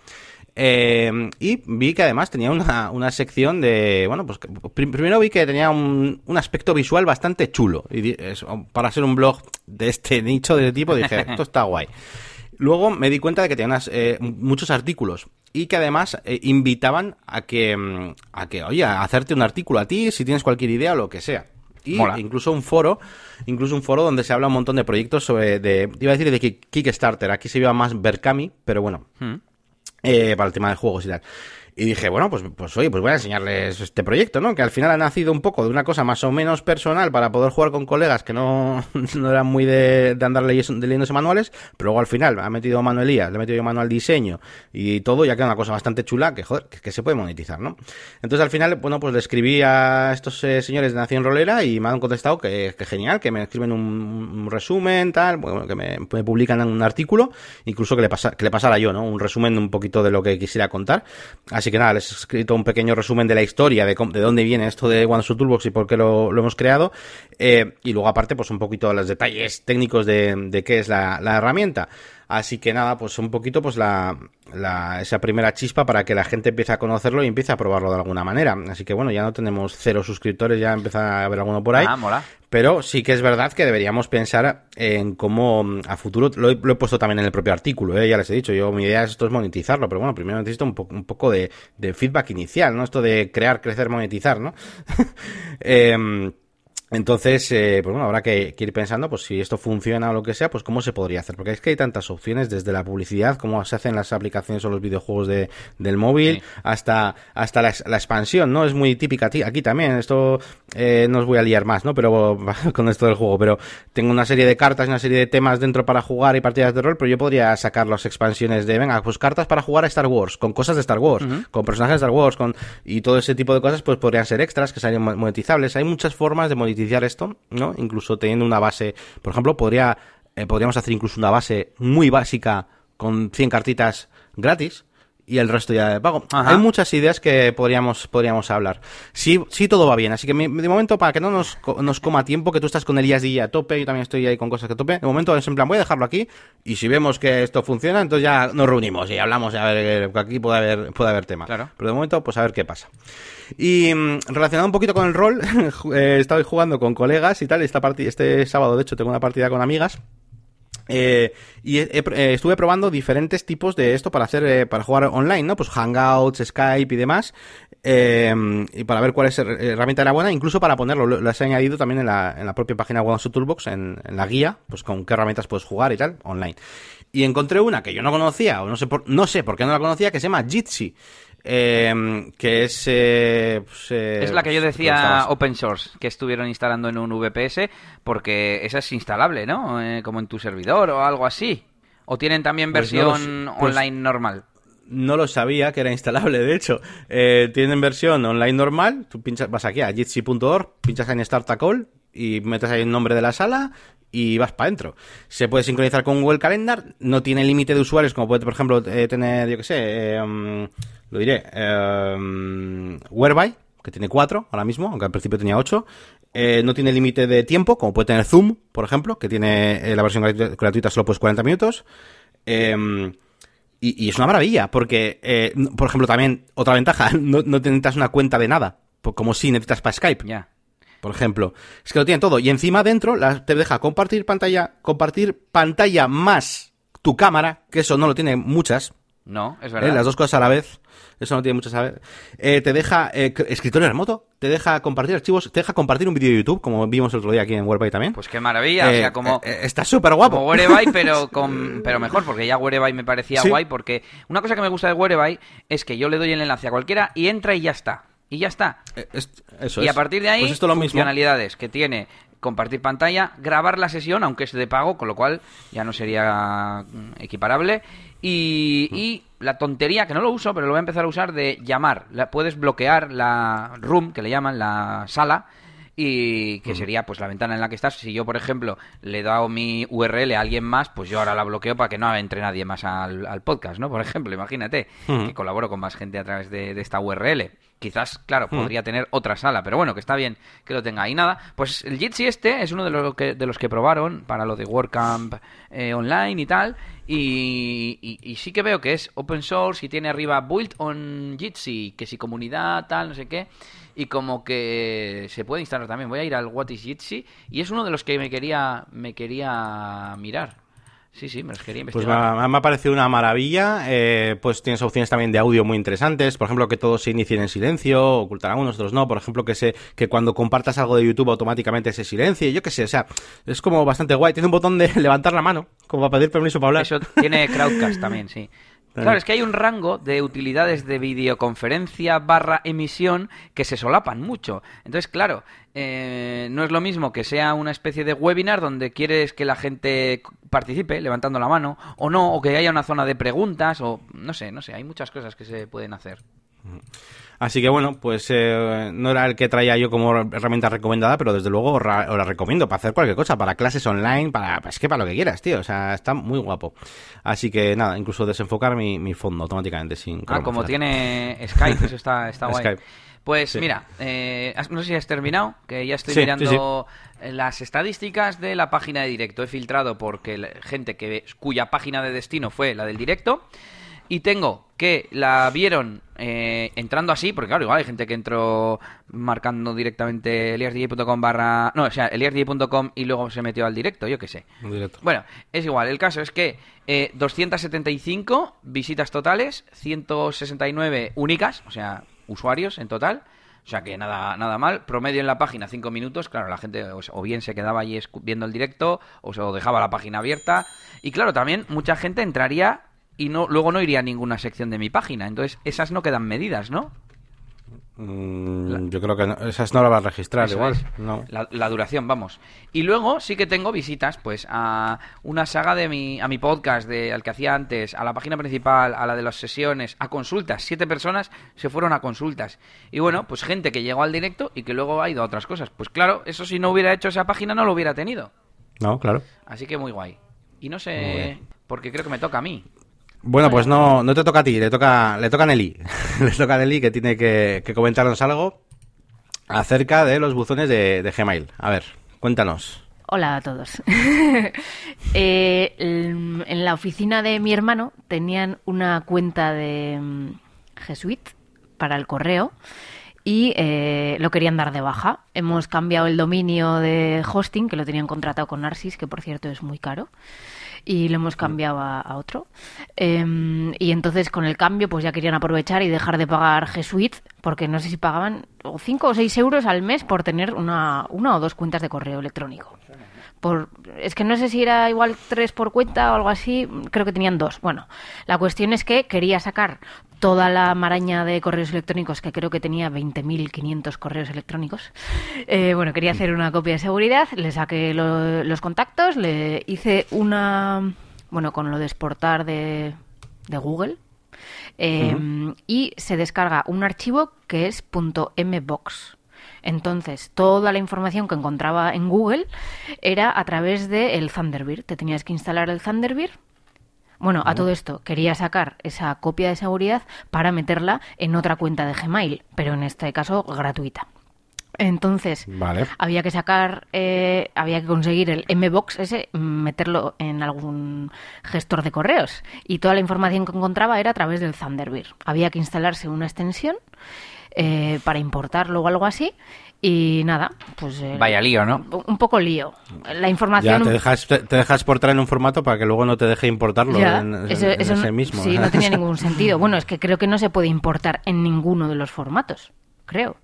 [SPEAKER 1] Eh, y vi que además tenía una, una sección de. Bueno, pues primero vi que tenía un, un aspecto visual bastante chulo. Y para ser un blog de este (laughs) nicho, de este tipo, dije, esto está guay. Luego me di cuenta de que tenía eh, muchos artículos y que además eh, invitaban a que, mm, a que, oye, a hacerte un artículo a ti si tienes cualquier idea o lo que sea. Y incluso un foro, incluso un foro donde se habla un montón de proyectos sobre, de, iba a decir de Kickstarter, aquí se iba más Berkami, pero bueno. Hmm eh, para el tema de juegos y tal. Y dije, bueno, pues, pues oye, pues voy a enseñarles este proyecto, ¿no? Que al final ha nacido un poco de una cosa más o menos personal para poder jugar con colegas que no, (laughs) no eran muy de, de andar leyendo, manuales, pero luego al final ha metido mano le ha metido mano al diseño y todo, ya queda una cosa bastante chula que, joder, que, se puede monetizar, ¿no? Entonces al final, bueno, pues le escribí a estos eh, señores de Nación Rolera y me han contestado que, que genial, que me escriben un, resumen, tal, bueno, que me, publican un artículo, incluso que le, pasa, que le pasara yo, ¿no? Un resumen un poquito de lo que quisiera contar. Así que nada, les he escrito un pequeño resumen de la historia, de, de dónde viene esto de OneSoft Toolbox y por qué lo, hemos creado. Eh, y luego aparte, pues un poquito los detalles técnicos de, qué es la herramienta. Así que nada, pues un poquito pues la, la, esa primera chispa para que la gente empiece a conocerlo y empiece a probarlo de alguna manera. Así que bueno, ya no tenemos cero suscriptores, ya empieza a haber alguno por ahí.
[SPEAKER 2] Ah, mola.
[SPEAKER 1] Pero sí que es verdad que deberíamos pensar en cómo a futuro, lo he, puesto también en el propio artículo, ¿eh? ya les he dicho, yo mi idea es esto es monetizarlo, pero bueno, primero necesito un, un poco de, de, feedback inicial, ¿no? Esto de crear, crecer, monetizar, ¿no? (laughs) eh, Entonces, eh, pues bueno, habrá que, ir pensando, pues si esto funciona o lo que sea, pues cómo se podría hacer. Porque es que hay tantas opciones, desde la publicidad, cómo se hacen las aplicaciones o los videojuegos de, del móvil, hasta, hasta la, expansión, ¿no? Es muy típica aquí también. Esto eh, no os voy a liar más, ¿no? Pero (laughs) con esto del juego. Pero tengo una serie de cartas, una serie de temas dentro para jugar y partidas de rol, pero yo podría sacar las expansiones de, venga, pues cartas para jugar a Star Wars, con cosas de Star Wars, con personajes de Star Wars, con y todo ese tipo de cosas, pues podrían ser extras que serían monetizables. Hay muchas formas de monetizar esto, ¿no? Incluso teniendo una base, por ejemplo, podría, eh, podríamos hacer incluso una base muy básica con 100 cartitas gratis y el resto ya de pago. Hay muchas ideas que podríamos, podríamos hablar. Sí, sí todo va bien, así que de momento para que no nos, nos coma tiempo, que tú estás con el IASD a tope, yo también estoy ahí con cosas que tope, de momento es en plan voy a dejarlo aquí y si vemos que esto funciona, entonces ya nos reunimos y hablamos, a ver, aquí puede haber, puede haber tema.
[SPEAKER 2] Claro.
[SPEAKER 1] Pero de momento, pues a ver qué pasa. Y mm, relacionado un poquito con el rol, (laughs) eh, estaba jugando con colegas y tal, esta este sábado de hecho tengo una partida con amigas. Eh, y eh, estuve probando diferentes tipos de esto para hacer para jugar online, ¿no? Pues Hangouts, Skype y demás. y para ver cuál es herramienta era buena, incluso para ponerlo, lo, has añadido también en la, en la propia página de Toolbox, en, en, la guía, pues con qué herramientas puedes jugar y tal, online. Y encontré una que yo no conocía, o no sé por, no sé por qué no la conocía, que se llama Jitsi. Eh, que es... Eh,
[SPEAKER 2] pues, eh, es la que yo decía open source, que estuvieron instalando en un VPS, porque esa es instalable, ¿no? Eh, como en tu servidor o algo así. ¿O tienen también pues versión pues online normal?
[SPEAKER 1] No lo sabía que era instalable, de hecho. tienen versión online normal, tú pinchas, vas aquí a jitsi.org, pinchas en Start a Call y metes ahí el nombre de la sala y vas para adentro. Se puede sincronizar con Google Calendar, no tiene límite de usuarios como puede, por ejemplo, tener, yo qué sé, um, lo diré, eh, Whereby, que tiene 4 ahora mismo, aunque al principio tenía 8. Eh, no tiene límite de tiempo, como puede tener Zoom, por ejemplo, que tiene eh, la versión gratuita solo pues 40 minutos. Em, y, es una maravilla, porque, eh, por ejemplo, también otra ventaja, (laughs) no, no necesitas una cuenta de nada, como si necesitas para Skype.
[SPEAKER 2] Ya.
[SPEAKER 1] Por ejemplo, es que lo tiene todo. Y encima dentro te deja compartir pantalla, compartir pantalla más tu cámara, que eso no lo tiene muchas.
[SPEAKER 2] No, es verdad.
[SPEAKER 1] Las dos cosas a la vez. Eso no tiene mucho saber. Eh, te deja eh, escritorio remoto, te deja compartir archivos, te deja compartir un vídeo de YouTube, como vimos el otro día aquí en Whereby también.
[SPEAKER 2] Pues qué maravilla, o sea, eh, como...
[SPEAKER 1] está súper guapo.
[SPEAKER 2] Como Whereby, pero, (laughs) con, pero mejor, porque ya Whereby me parecía guay, porque una cosa que me gusta de Whereby es que yo le doy el enlace a cualquiera y entra y ya está. Y ya está.
[SPEAKER 1] eso
[SPEAKER 2] y a partir de ahí, pues esto lo funcionalidades que tiene compartir pantalla, grabar la sesión, aunque es de pago, con lo cual ya no sería mm, equiparable, y, la tontería, que no lo uso, pero lo voy a empezar a usar, de llamar. La, puedes bloquear la room, que le llaman, la sala, y que sería pues la ventana en la que estás. Si yo, por ejemplo, le he dado mi URL a alguien más, pues yo ahora la bloqueo para que no entre nadie más al, podcast, ¿no? Por ejemplo, imagínate que colaboro con más gente a través de, esta URL. Quizás, claro, podría tener otra sala, pero bueno, que está bien que lo tenga. Y nada, pues el Jitsi este es uno de los que, de los que probaron para lo de WordCamp eh, online y tal. Y, y, sí que veo que es open source y tiene arriba build on Jitsi, que si comunidad, tal, no sé qué y como que se puede instalar también. Voy a ir al What is Jitsi y es uno de los que me quería me quería mirar. Sí, sí, me los quería
[SPEAKER 1] pues investigar. Pues me, ha parecido una maravilla. Eh, pues tienes opciones también de audio muy interesantes. Por ejemplo, que todos se inicien en silencio, ocultarán unos, otros no. Por ejemplo, que se, que cuando compartas algo de YouTube automáticamente se silencie. Yo qué sé, o sea, es como bastante guay. Tiene un botón de (laughs) levantar la mano, como para pedir permiso para hablar.
[SPEAKER 2] Eso tiene Crowdcast también, sí. Claro, es que hay un rango de utilidades de videoconferencia barra emisión que se solapan mucho. Entonces, claro, eh, no es lo mismo que sea una especie de webinar donde quieres que la gente participe levantando la mano, o no, o que haya una zona de preguntas, o no sé, no sé, hay muchas cosas que se pueden hacer.
[SPEAKER 1] Así que bueno, pues eh, no era el que traía yo como herramienta recomendada, pero desde luego os, la recomiendo para hacer cualquier cosa, para clases online, para es que para lo que quieras, tío. O sea, está muy guapo. Así que nada, incluso desenfocar mi, fondo automáticamente sin.
[SPEAKER 2] Ah, como tiene Skype, eso está, (laughs) está guay. Pues mira, eh, no sé si has terminado, que ya estoy mirando las estadísticas de la página de directo. He filtrado porque gente que cuya página de destino fue la del directo y tengo que la vieron eh, entrando así, porque claro, igual hay gente que entró marcando directamente eliasdj.com barra... No, o sea, eliasdj.com y luego se metió al directo, yo qué sé. Bueno, es igual, el caso es que 275 eh, visitas totales, 169 únicas, o sea, usuarios en total, O sea que nada, nada mal. Promedio en la página 5 minutos. Claro, la gente o, bien se quedaba allí viendo el directo o se dejaba la página abierta. Y claro, también mucha gente entraría y no luego no iría a ninguna sección de mi página. Entonces, esas no quedan medidas, ¿no?
[SPEAKER 1] Mm, Yo creo que no- esas no las vas a registrar
[SPEAKER 2] Eso
[SPEAKER 1] igual.
[SPEAKER 2] es.
[SPEAKER 1] No.
[SPEAKER 2] La, la duración, vamos. Y luego sí que tengo visitas, pues, a una saga de mi, a mi podcast, de, al que hacía antes, a la página principal, a la de las sesiones, a consultas. Siete personas se fueron a consultas. Y bueno, pues gente que llegó al directo y que luego ha ido a otras cosas. Pues claro, eso si no hubiera hecho esa página no lo hubiera tenido.
[SPEAKER 1] No, claro.
[SPEAKER 2] Así que muy guay. Y no sé, porque creo que me toca a mí.
[SPEAKER 1] Bueno, pues no, no te toca a ti, le toca, le toca a Nelly. (laughs) le toca a Nelly que tiene que, que comentarnos algo acerca de los buzones de, de Gmail. A ver, cuéntanos.
[SPEAKER 3] Hola a todos. (laughs) Eh, en la oficina de mi hermano tenían una cuenta de mm, G Suite para el correo y eh, lo querían dar de baja. Hemos cambiado el dominio de hosting, que lo tenían contratado con Narcis, que por cierto es muy caro, y lo hemos cambiado a, a otro. Em, y entonces con el cambio pues ya querían aprovechar y dejar de pagar G Suite, porque no sé si pagaban 5 o 6 euros al mes por tener una, una o dos cuentas de correo electrónico. Por, es que no sé si era igual tres por cuenta o algo así, creo que tenían dos. Bueno, la cuestión es que quería sacar toda la maraña de correos electrónicos, que creo que tenía 20.500 correos electrónicos. Eh, bueno, quería hacer una copia de seguridad, le saqué lo- los contactos, le hice una, bueno, con lo de exportar de, de Google, eh, y se descarga un archivo que es .mbox. Entonces, toda la información que encontraba en Google era a través del Thunderbird. Te tenías que instalar el Thunderbird. Bueno, a todo esto quería sacar esa copia de seguridad para meterla en otra cuenta de Gmail, pero en este caso gratuita. Entonces,
[SPEAKER 1] Vale.
[SPEAKER 3] había que sacar, eh, había que conseguir el MBox ese, mm, meterlo en algún gestor de correos. Y toda la información que encontraba era a través del Thunderbird. Había que instalarse una extensión eh, para importarlo o algo así. Y nada, pues... eh,
[SPEAKER 2] Vaya lío, ¿no?
[SPEAKER 3] Un poco lío. La
[SPEAKER 1] Ya
[SPEAKER 3] información...
[SPEAKER 1] te dejas, te, te dejas exportar en un formato para que luego no te deje importarlo
[SPEAKER 3] Ya,
[SPEAKER 1] en, en-
[SPEAKER 3] eso-
[SPEAKER 1] en
[SPEAKER 3] eso
[SPEAKER 1] ese
[SPEAKER 3] no-
[SPEAKER 1] mismo.
[SPEAKER 3] Sí, no tenía (laughs) ningún sentido. Bueno, es que creo que no se puede importar en ninguno de los formatos. Creo.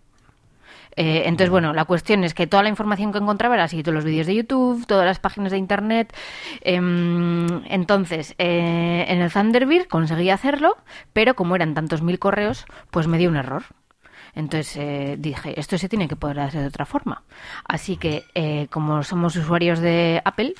[SPEAKER 3] Eh, entonces, bueno, la cuestión es que toda la información que encontraba era así, todos los vídeos de YouTube, todas las páginas de Internet. Em, entonces, eh, en el Thunderbird conseguí hacerlo, pero como eran tantos mil correos, pues me dio un error. Entonces eh, dije, esto se tiene que poder hacer de otra forma. Así que, eh, como somos usuarios de Apple,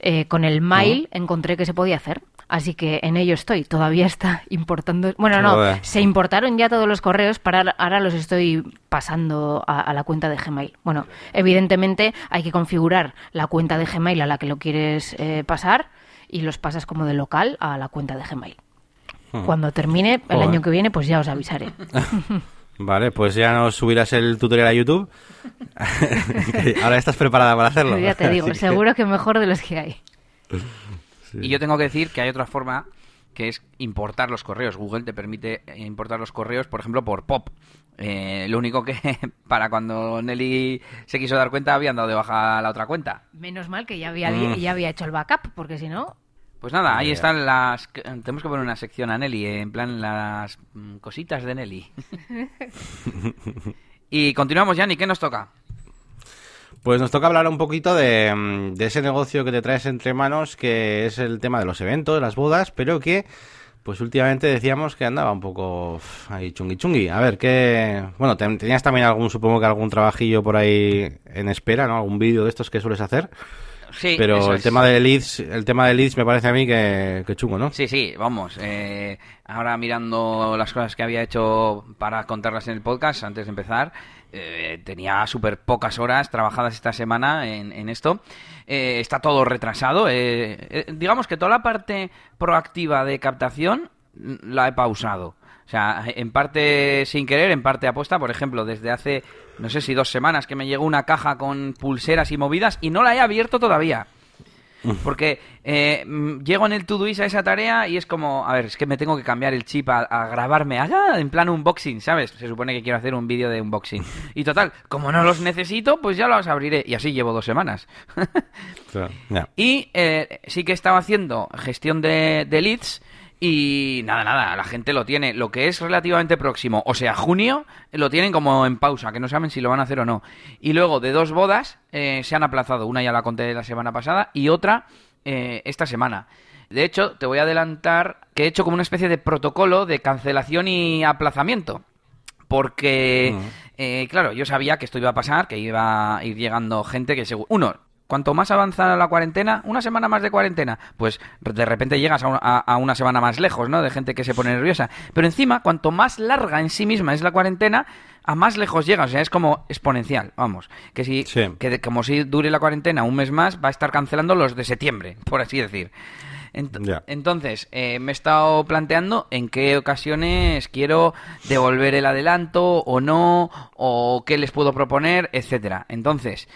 [SPEAKER 3] eh, con el mail encontré que se podía hacer. Así que en ello estoy. Todavía está importando. Bueno, no,
[SPEAKER 1] Joder.
[SPEAKER 3] se importaron ya todos los correos, para ahora los estoy pasando a, a la cuenta de Gmail. Bueno, evidentemente hay que configurar la cuenta de Gmail a la que lo quieres eh, pasar y los pasas como de local a la cuenta de Gmail. Cuando termine el
[SPEAKER 1] Joder.
[SPEAKER 3] año que viene, pues ya os avisaré. (laughs)
[SPEAKER 1] Vale, pues ya nos subirás el tutorial a YouTube. (laughs) Ahora estás preparada para hacerlo.
[SPEAKER 3] ya te digo,
[SPEAKER 1] Así que-
[SPEAKER 3] seguro que mejor de los que hay.
[SPEAKER 2] Y yo tengo que decir que hay otra forma que es importar los correos. Google te permite importar los correos, por ejemplo, por POP. Eh, lo único que (laughs) para cuando Nelly se quiso dar cuenta habían dado de baja la otra cuenta.
[SPEAKER 3] Menos mal que ya había,
[SPEAKER 1] Mm.
[SPEAKER 3] ya había hecho el backup, porque si no...
[SPEAKER 2] Pues nada, ahí están las... Tenemos que poner una sección a Nelly, en plan las mm, cositas de Nelly. (laughs) y continuamos, Yanni, ¿qué nos toca?
[SPEAKER 1] Pues nos toca hablar un poquito de, mm, de ese negocio que te traes entre manos, que es el tema de los eventos, las bodas, pero que, pues últimamente decíamos que andaba un poco ahí chungui chungui. A ver, que... Bueno, ten- tenías también algún, supongo que algún trabajillo por ahí en espera, ¿no? Algún vídeo de estos que sueles hacer.
[SPEAKER 2] Sí,
[SPEAKER 1] pero el
[SPEAKER 2] es.
[SPEAKER 1] tema de leads, el tema de leads me parece a mí que, que chungo, ¿no?
[SPEAKER 2] Sí, sí, vamos. eh, ahora mirando las cosas que había hecho para contarlas en el podcast antes de empezar, eh, tenía súper pocas horas trabajadas esta semana en, en esto. Eh, está todo retrasado. eh, digamos que toda la parte proactiva de captación la he pausado. O sea, en parte sin querer, en parte aposta. Por ejemplo, desde hace, no sé si dos semanas que me llegó una caja con pulseras y movidas y no la he abierto todavía. Porque eh, mm, llego en el Todoist a esa tarea y es como, a ver, es que me tengo que cambiar el chip a, a grabarme haga en plan unboxing, ¿sabes? Se supone que quiero hacer un vídeo de unboxing. Y total, como no los necesito, pues ya los abriré. Y así llevo dos semanas. (laughs) Y eh, sí que estaba haciendo gestión de, de leads Y nada, nada, la gente lo tiene. Lo que es relativamente próximo, o sea, junio, lo tienen como en pausa, que no saben si lo van a hacer o no. Y luego de dos bodas eh, se han aplazado. Una ya la conté la semana pasada y otra eh, esta semana. De hecho, te voy a adelantar que he hecho como una especie de protocolo de cancelación y aplazamiento. Porque, eh, claro, yo sabía que esto iba a pasar, que iba a ir llegando gente que seguro... Uno, cuanto más avanza la cuarentena, una semana más de cuarentena, pues de repente llegas a, una semana más lejos, ¿no? De gente que se pone nerviosa. Pero encima, cuanto más larga en sí misma es la cuarentena, a más lejos llegas. O sea, es como exponencial, vamos. Que si, que como si dure la cuarentena un mes más, va a estar cancelando los de septiembre, (laughs) por así decir. Entonces, eh, me he estado planteando en qué ocasiones quiero devolver el adelanto o no, o qué les puedo proponer, etcétera. Entonces,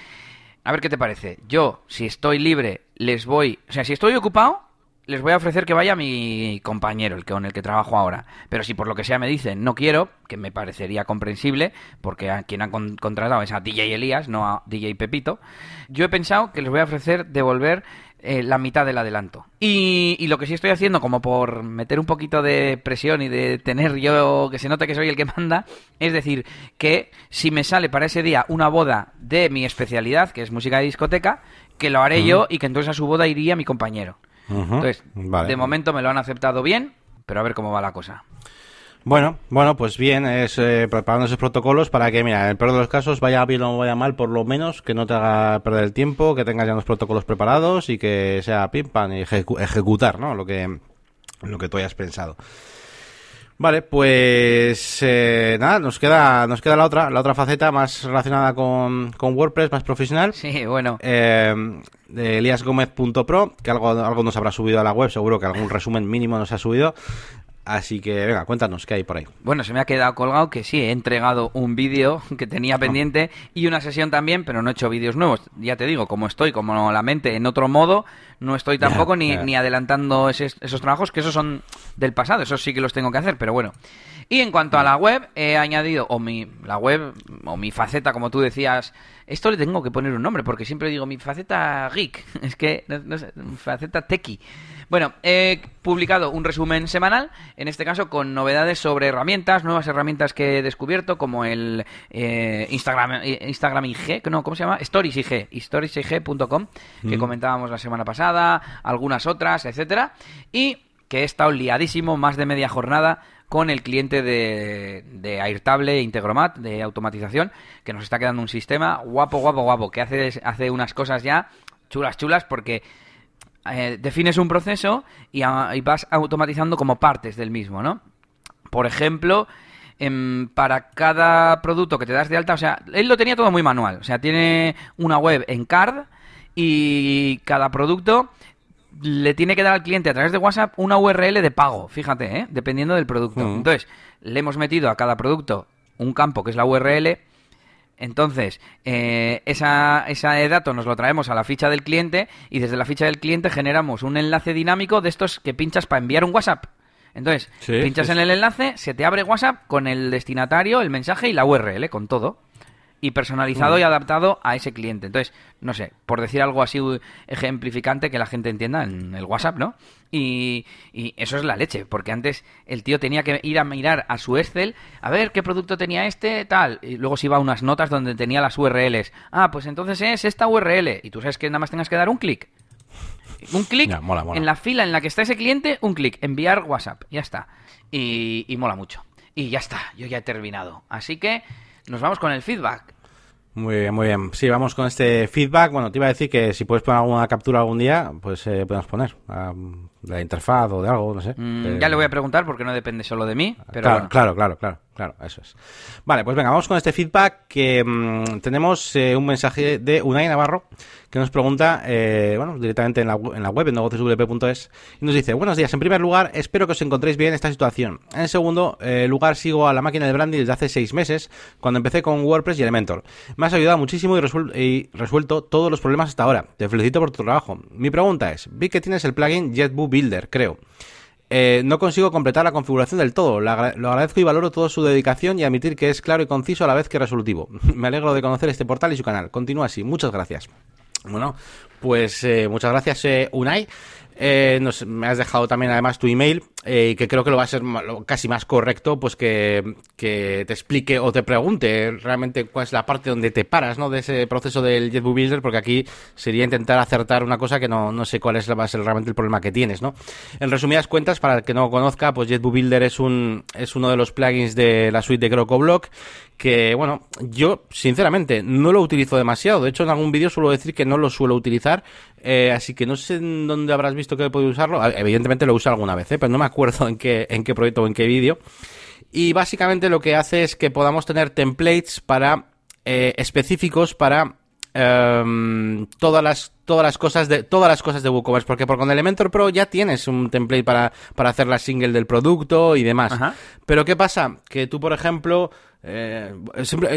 [SPEAKER 2] a ver qué te parece. Yo, si estoy libre, les voy. O sea, si estoy ocupado, les voy a ofrecer que vaya mi compañero, el que con el que trabajo ahora. Pero si por lo que sea me dicen no quiero, que me parecería comprensible, porque a quien han contratado es a DJ Elías, no a DJ Pepito, yo he pensado que les voy a ofrecer devolver eh, la mitad del adelanto. Y, y, lo que sí estoy haciendo, como por meter un poquito de presión y de tener yo que se note que soy el que (laughs) manda, es decir, que si me sale para ese día una boda de mi especialidad, que es música de discoteca, que lo haré yo y que entonces a su boda iría mi compañero. Entonces, de momento me lo han aceptado bien, pero a ver cómo va la cosa.
[SPEAKER 1] Bueno, bueno, pues bien, es eh, preparando esos protocolos para que, mira, en el peor de los casos, vaya bien o vaya mal, por lo menos, que no te haga perder el tiempo, que tengas ya los protocolos preparados y que sea pim pam y ejecutar, ¿no? Lo que, lo que tú hayas pensado. Vale, pues eh, nada, nos queda, nos queda la otra, la otra faceta más relacionada con, con WordPress, más profesional.
[SPEAKER 2] Sí, bueno.
[SPEAKER 1] Eh, de eliasgomez.pro, que algo, algo nos habrá subido a la web, seguro que algún resumen mínimo nos ha subido. Así que, venga, cuéntanos qué hay por ahí.
[SPEAKER 2] Bueno, se me ha quedado colgado que sí, he entregado un vídeo que tenía ah. pendiente y una sesión también, pero no he hecho vídeos nuevos. Ya te digo, como estoy, como la mente en otro modo, no estoy tampoco ni, ni, adelantando esos trabajos, que esos son del pasado, esos sí que los tengo que hacer, pero bueno. Y en cuanto a la web, he añadido, o mi, la web, o mi faceta, como tú decías, esto le tengo que poner un nombre, porque siempre digo mi faceta geek, (laughs) es que, no, sé, mi faceta techie. Bueno, he publicado un resumen semanal, en este caso con novedades sobre herramientas, nuevas herramientas que he descubierto, como el eh, Instagram, eh, Instagram IG, no, ¿cómo se llama? Stories IG, storiesig.com, que mm. comentábamos la semana pasada, algunas otras, etcétera, y que he estado liadísimo más de media jornada con el cliente de, de Airtable Integromat de automatización, que nos está quedando un sistema guapo, guapo, guapo, que hace, hace unas cosas ya chulas, chulas, porque eh, defines un proceso y, vas automatizando como partes del mismo, ¿no? Por ejemplo, em, para cada producto que te das de alta, o sea, él lo tenía todo muy manual, o sea, tiene una web en card y cada producto le tiene que dar al cliente a través de WhatsApp una URL de pago, fíjate, ¿eh? dependiendo del producto. Mm. Entonces, le hemos metido a cada producto un campo que es la URL entonces, eh, esa, ese dato nos lo traemos a la ficha del cliente y desde la ficha del cliente generamos un enlace dinámico de estos que pinchas para enviar un WhatsApp. Entonces, pinchas en el enlace, se te abre WhatsApp con el destinatario, el mensaje y la URL, con todo y personalizado mm. y adaptado a ese cliente. Entonces, no sé, por decir algo así ejemplificante que la gente entienda en el WhatsApp, ¿no? Y, y, eso es la leche, porque antes el tío tenía que ir a mirar a su Excel a ver qué producto tenía este, tal, y luego se iba a unas notas donde tenía las URLs. Ah, pues entonces es esta URL, y tú sabes que nada más tengas que dar un clic. Un clic en la fila en la que está ese cliente, un clic, enviar WhatsApp, ya está. Y, y mola mucho. Y ya está, yo ya he terminado. Así que nos vamos con el feedback.
[SPEAKER 1] Muy bien, muy bien. Sí, vamos con este feedback. Bueno, te iba a decir que si puedes poner alguna captura algún día, pues eh, podemos poner de la interfaz o de algo, no sé.
[SPEAKER 2] Mm, eh, ya le voy a preguntar porque no depende solo de mí. Pero
[SPEAKER 1] claro, claro, claro, claro, claro, eso es. Vale, pues venga, vamos con este feedback que mm, tenemos eh, un mensaje de Unai Navarro que nos pregunta, eh, bueno, directamente en la, en la web, en negocioswp.es, y nos dice, buenos días, en primer lugar, espero que os encontréis bien en esta situación. En segundo eh, lugar, sigo a la máquina de branding desde hace seis meses, cuando empecé con WordPress y Elementor. Me has ayudado muchísimo y, resuelto todos los problemas hasta ahora. Te felicito por tu trabajo. Mi pregunta es, vi que tienes el plugin Builder, creo. Eh, no consigo completar la configuración del todo. Lo, agradezco y valoro toda su dedicación y admitir que es claro y conciso a la vez que resolutivo. (laughs) Me alegro de conocer este portal y su canal. Continúa así. Muchas gracias. Bueno, pues eh, muchas gracias, eh, Unai. Eh, me has dejado también además tu email, eh, que creo que lo va a ser casi más correcto, pues que, te explique o te pregunte realmente cuál es la parte donde te paras, ¿no? De ese proceso del JetBook Builder, porque aquí sería intentar acertar una cosa que no, no sé cuál es va a ser realmente el problema que tienes, ¿no? En resumidas cuentas, para el que no conozca, pues JetBook Builder es un, es uno de los plugins de la suite de CrocoBlock que, bueno, yo sinceramente no lo utilizo demasiado. De hecho, en algún vídeo suelo decir que no lo suelo utilizar, eh, así que no sé en dónde habrás visto que he podido usarlo. Evidentemente lo uso alguna vez, ¿eh? pero no me acuerdo en qué, en qué proyecto o en qué vídeo. Y básicamente lo que hace es que podamos tener templates para eh, específicos para em, todas las todas las cosas de todas las cosas de WooCommerce porque por con Elementor Pro ya tienes un template para, para hacer la single del producto y demás pero qué pasa que tú por ejemplo eh,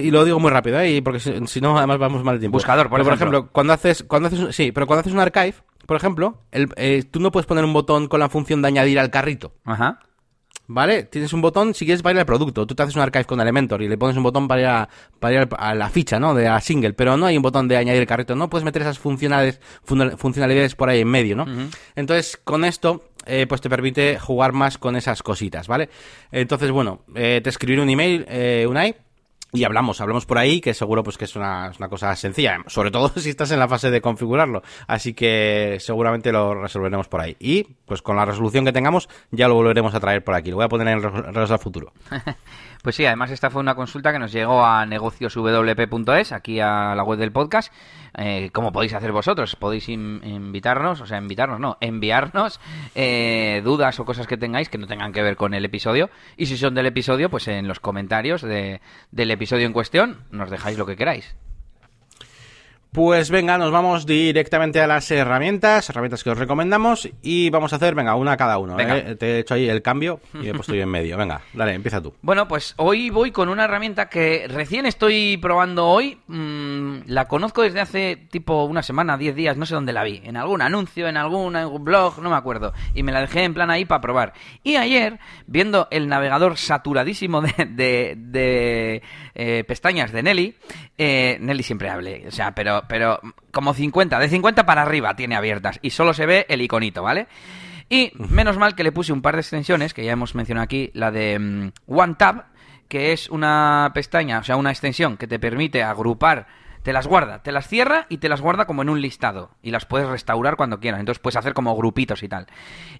[SPEAKER 1] y lo digo muy rápido, ¿eh? porque si, no, además vamos mal de tiempo.
[SPEAKER 2] Buscador, por, ejemplo.
[SPEAKER 1] cuando haces, cuando haces, sí, pero cuando haces un archive, por ejemplo, el, eh, tú no puedes poner un botón con la función de añadir al carrito.
[SPEAKER 2] Ajá.
[SPEAKER 1] ¿Vale? Tienes un botón si quieres para ir al producto. Tú te haces un archive con Elementor y le pones un botón para ir a, para ir a la ficha, ¿no? De la single, pero no hay un botón de añadir el carrito. No puedes meter esas funcionalidades, funcionalidades por ahí en medio, ¿no? Entonces, con esto, eh, pues te permite jugar más con esas cositas, ¿vale? Entonces, bueno, eh, te escribiré un email, eh, Unai, y hablamos, hablamos por ahí, que seguro pues que es una, cosa sencilla, (laughs) sobre todo si estás en la fase de configurarlo. Así que seguramente lo resolveremos por ahí. Y pues con la resolución que tengamos ya lo volveremos a traer por aquí. Lo voy a poner en el al futuro. (laughs)
[SPEAKER 2] Pues sí, además esta fue una consulta que nos llegó a negocioswp.es, aquí a la web del podcast. Eh, como podéis hacer vosotros? Podéis invitarnos, o sea, invitarnos, no, enviarnos eh, dudas o cosas que tengáis que no tengan que ver con el episodio. Y si son del episodio, pues en los comentarios de, del episodio en cuestión nos dejáis lo que queráis.
[SPEAKER 1] Pues venga, nos vamos directamente a las herramientas, herramientas que os recomendamos y vamos a hacer, venga, una cada uno. ¿eh? Te he hecho ahí el cambio y he puesto yo en (laughs) medio. Venga, dale, empieza tú.
[SPEAKER 2] Bueno, pues hoy voy con una herramienta que recién estoy probando hoy. Mm, la conozco desde hace tipo una semana, diez días, no sé dónde la vi. En algún anuncio, en algún, blog, no me acuerdo. Y me la dejé en plan ahí para probar. Y ayer, viendo el navegador saturadísimo de, de, eh, pestañas de Nelly, eh, Nelly siempre hable, o sea, pero pero, como 50, de 50 para arriba tiene abiertas y solo se ve el iconito, ¿vale? Y menos mal que le puse un par de extensiones, que ya hemos mencionado aquí, la de mm, OneTab, que es una pestaña, o sea, una extensión que te permite agrupar te las guarda, te las cierra y te las guarda como en un listado. Y las puedes restaurar cuando quieras. Entonces puedes hacer como grupitos y tal.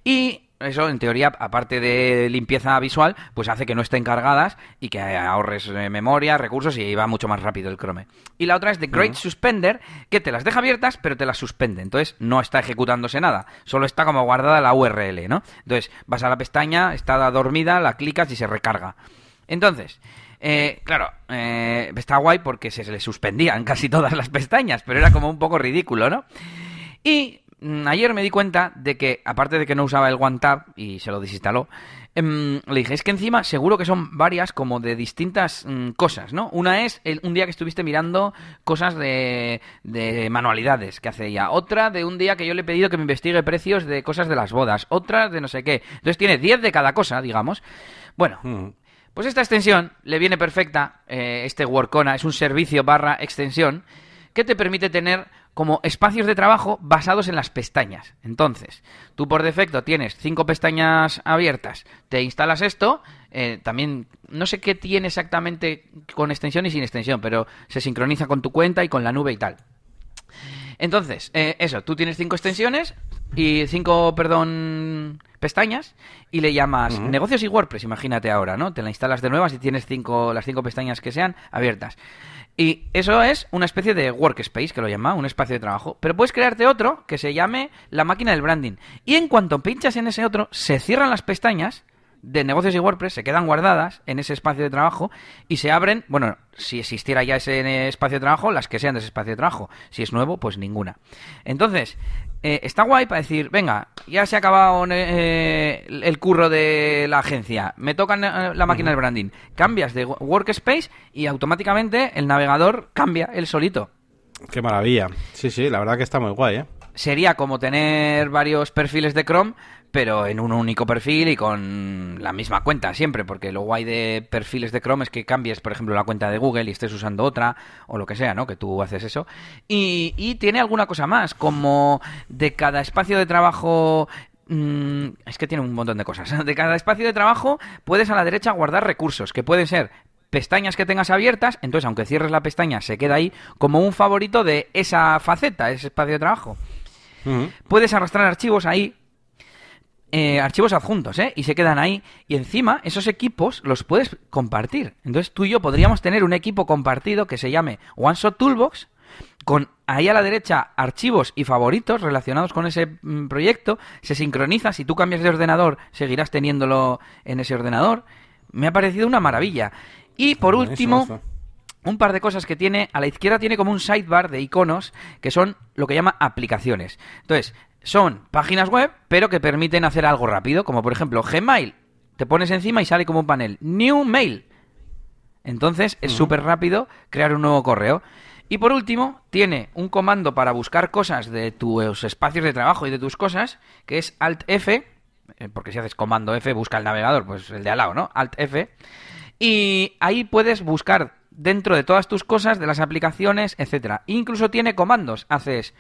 [SPEAKER 2] Y eso, en teoría, aparte de limpieza visual, pues hace que no estén cargadas y que ahorres eh, memoria, recursos y va mucho más rápido el Chrome. Y la otra es The Great Suspender, que te las deja abiertas, pero te las suspende. Entonces no está ejecutándose nada, solo está como guardada la URL, ¿no? Entonces vas a la pestaña, está dormida, la clicas y se recarga. Entonces, eh, claro, eh, está guay porque se, le suspendían (laughs) casi todas las pestañas, pero era como un poco ridículo, ¿no? Y ayer me di cuenta de que, aparte de que no usaba el OneTab y se lo desinstaló, em, le dije, es que encima seguro que son varias como de distintas mm, cosas, ¿no? Una es un día que estuviste mirando cosas de, de, manualidades que hace ella. Otra de un día que yo le he pedido que me investigue precios de cosas de las bodas. Otra de no sé qué. Entonces tiene 10 de cada cosa, digamos. Bueno, mm. pues esta extensión le viene perfecta. Eh, este Workona es un servicio barra extensión que te permite tener como espacios de trabajo basados en las pestañas. Entonces, tú por defecto tienes cinco pestañas abiertas, te instalas esto, eh, también no sé qué tiene exactamente con extensión y sin extensión, pero se sincroniza con tu cuenta y con la nube y tal. Entonces, eh, eso, tú tienes cinco extensiones y cinco, perdón, pestañas y le llamas negocios y WordPress, imagínate ahora, ¿no? Te la instalas de nuevas y tienes cinco, las cinco pestañas que sean abiertas. Y eso es una especie de workspace, que lo llama, un espacio de trabajo. Pero puedes crearte otro que se llame la máquina del branding. Y en cuanto pinchas en ese otro, se cierran las pestañas de negocios y WordPress se quedan guardadas en ese espacio de trabajo y se abren, bueno, si existiera ya ese espacio de trabajo, las que sean de ese espacio de trabajo. Si es nuevo, pues ninguna. Entonces, eh, está guay para decir, venga, ya se ha acabado eh, el curro de la agencia, me toca eh, la máquina del branding. Cambias de Workspace y automáticamente el navegador cambia el solito.
[SPEAKER 1] Qué maravilla. Sí, sí, la verdad que está muy guay, ¿eh?
[SPEAKER 2] Sería como tener varios perfiles de Chrome, pero en un único perfil y con la misma cuenta siempre, porque lo guay de perfiles de Chrome es que cambies, por ejemplo, la cuenta de Google y estés usando otra o lo que sea, ¿no? Que tú haces eso. Y, y tiene alguna cosa más, como de cada espacio de trabajo mm, es que tiene un montón de cosas. (laughs) De cada espacio de trabajo puedes a la derecha guardar recursos, que pueden ser pestañas que tengas abiertas, entonces aunque cierres la pestaña se queda ahí como un favorito de esa faceta, ese espacio de trabajo. Puedes arrastrar archivos ahí, eh, archivos adjuntos, ¿eh? Y se quedan ahí. Y encima, esos equipos los puedes compartir. Entonces tú y yo podríamos tener un equipo compartido que se llame OneShot Toolbox, con ahí a la derecha archivos y favoritos relacionados con ese mm, proyecto. Se sincroniza. Si tú cambias de ordenador, seguirás teniéndolo en ese ordenador. Me ha parecido una maravilla. Y por último, un par de cosas que tiene. A la izquierda tiene como un sidebar de iconos que son lo que llama aplicaciones. Entonces, son páginas web, pero que permiten hacer algo rápido, como por ejemplo Gmail. Te pones encima y sale como un panel. New Mail. Entonces es súper rápido crear un nuevo correo. Y por último, tiene un comando para buscar cosas de tus espacios de trabajo y de tus cosas, que es Alt F, eh, porque si haces comando F, busca el navegador, pues el de al lado, ¿no? Alt F. Y ahí puedes buscar dentro de todas tus cosas, de las aplicaciones, etcétera. Incluso tiene comandos. Haces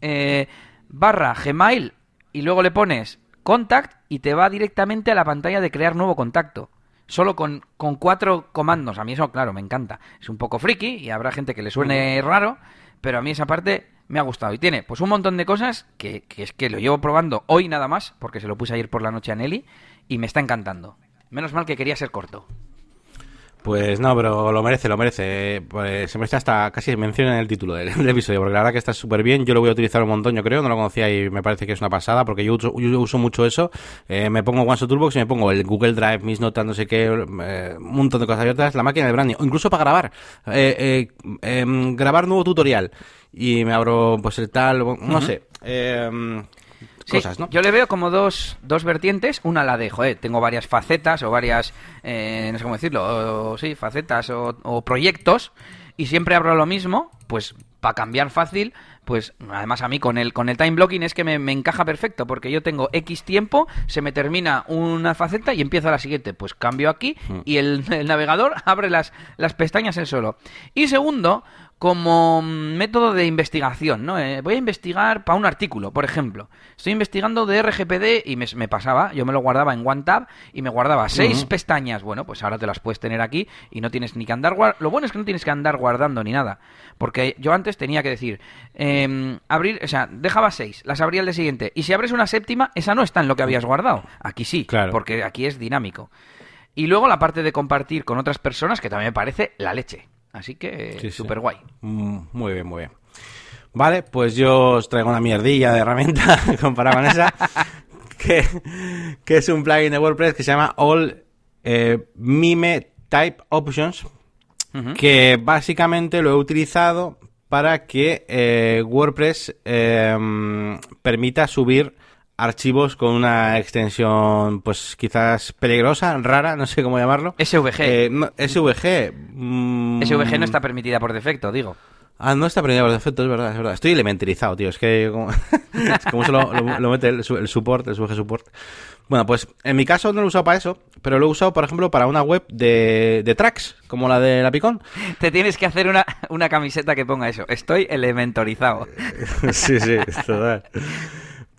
[SPEAKER 2] eh, barra Gmail y luego le pones contact y te va directamente a la pantalla de crear nuevo contacto. Solo con, cuatro comandos. A mí eso, claro, me encanta. Es un poco friki y habrá gente que le suene raro, pero a mí esa parte me ha gustado. Y tiene pues un montón de cosas que, que es que lo llevo probando hoy nada más, porque se lo puse ayer por la noche a Nelly, y me está encantando. Menos mal que quería ser corto.
[SPEAKER 1] Pues no, pero lo merece, lo merece. Pues se me está hasta casi menciona en el título del, episodio, porque la verdad que está súper bien. Yo lo voy a utilizar un montón, yo creo. No lo conocía y me parece que es una pasada, porque yo uso, yo uso mucho eso. Eh, me pongo OneShot Toolbox y me pongo el Google Drive, mis notas, no sé qué, eh, un montón de cosas abiertas, la máquina de branding, o incluso para grabar. Eh, em, grabar nuevo tutorial. Y me abro, pues el tal, no sé. Eh,
[SPEAKER 2] yo le veo como dos, dos vertientes. Una la de, joder, tengo varias facetas o varias, eh, no sé cómo decirlo, sí, facetas o, proyectos y siempre abro lo mismo, pues para cambiar fácil, pues además a mí con el, con el time blocking es que me, encaja perfecto, porque yo tengo X tiempo, se me termina una faceta y empiezo la siguiente. Pues cambio aquí mm. y el, el navegador (laughs) abre las, las pestañas él solo. Y segundo, como método de investigación, ¿no? Eh, voy a investigar para un artículo, por ejemplo. Estoy investigando de RGPD y me, pasaba, yo me lo guardaba en OneTab y me guardaba seis pestañas. Bueno, pues ahora te las puedes tener aquí y no tienes ni que andar guardando. Lo bueno es que no tienes que andar guardando ni nada. Porque yo antes tenía que decir, em, abrir, o sea, dejaba seis, las abría el día siguiente. Y si abres una séptima, esa no está en lo que habías guardado. Aquí sí, claro. porque aquí es dinámico. Y luego la parte de compartir con otras personas, que también me parece la leche. Así que súper guay.
[SPEAKER 1] Mm, muy bien, muy bien. Vale, pues yo os traigo una mierdilla de herramienta comparada (laughs) con esa, (laughs) que, es un plugin de WordPress que se llama All eh, Mime Type Options, que básicamente lo he utilizado para que eh, WordPress em, permita subir archivos con una extensión, pues quizás peligrosa, rara, no sé cómo llamarlo.
[SPEAKER 2] SVG.
[SPEAKER 1] Eh, SVG.
[SPEAKER 2] Mm. SVG no está permitida por defecto, digo.
[SPEAKER 1] Ah, no está permitida por defecto, es verdad, es verdad. Estoy elementarizado, tío. Es que como, (laughs) es como se lo, mete el, el, support, el SVG support. Bueno, pues en mi caso no lo he usado para eso, pero lo he usado, por ejemplo, para una web de, de tracks, como la de la Picón. (laughs)
[SPEAKER 2] Te tienes que hacer una, una camiseta que ponga eso. Estoy elementarizado. (laughs)
[SPEAKER 1] sí, sí, total.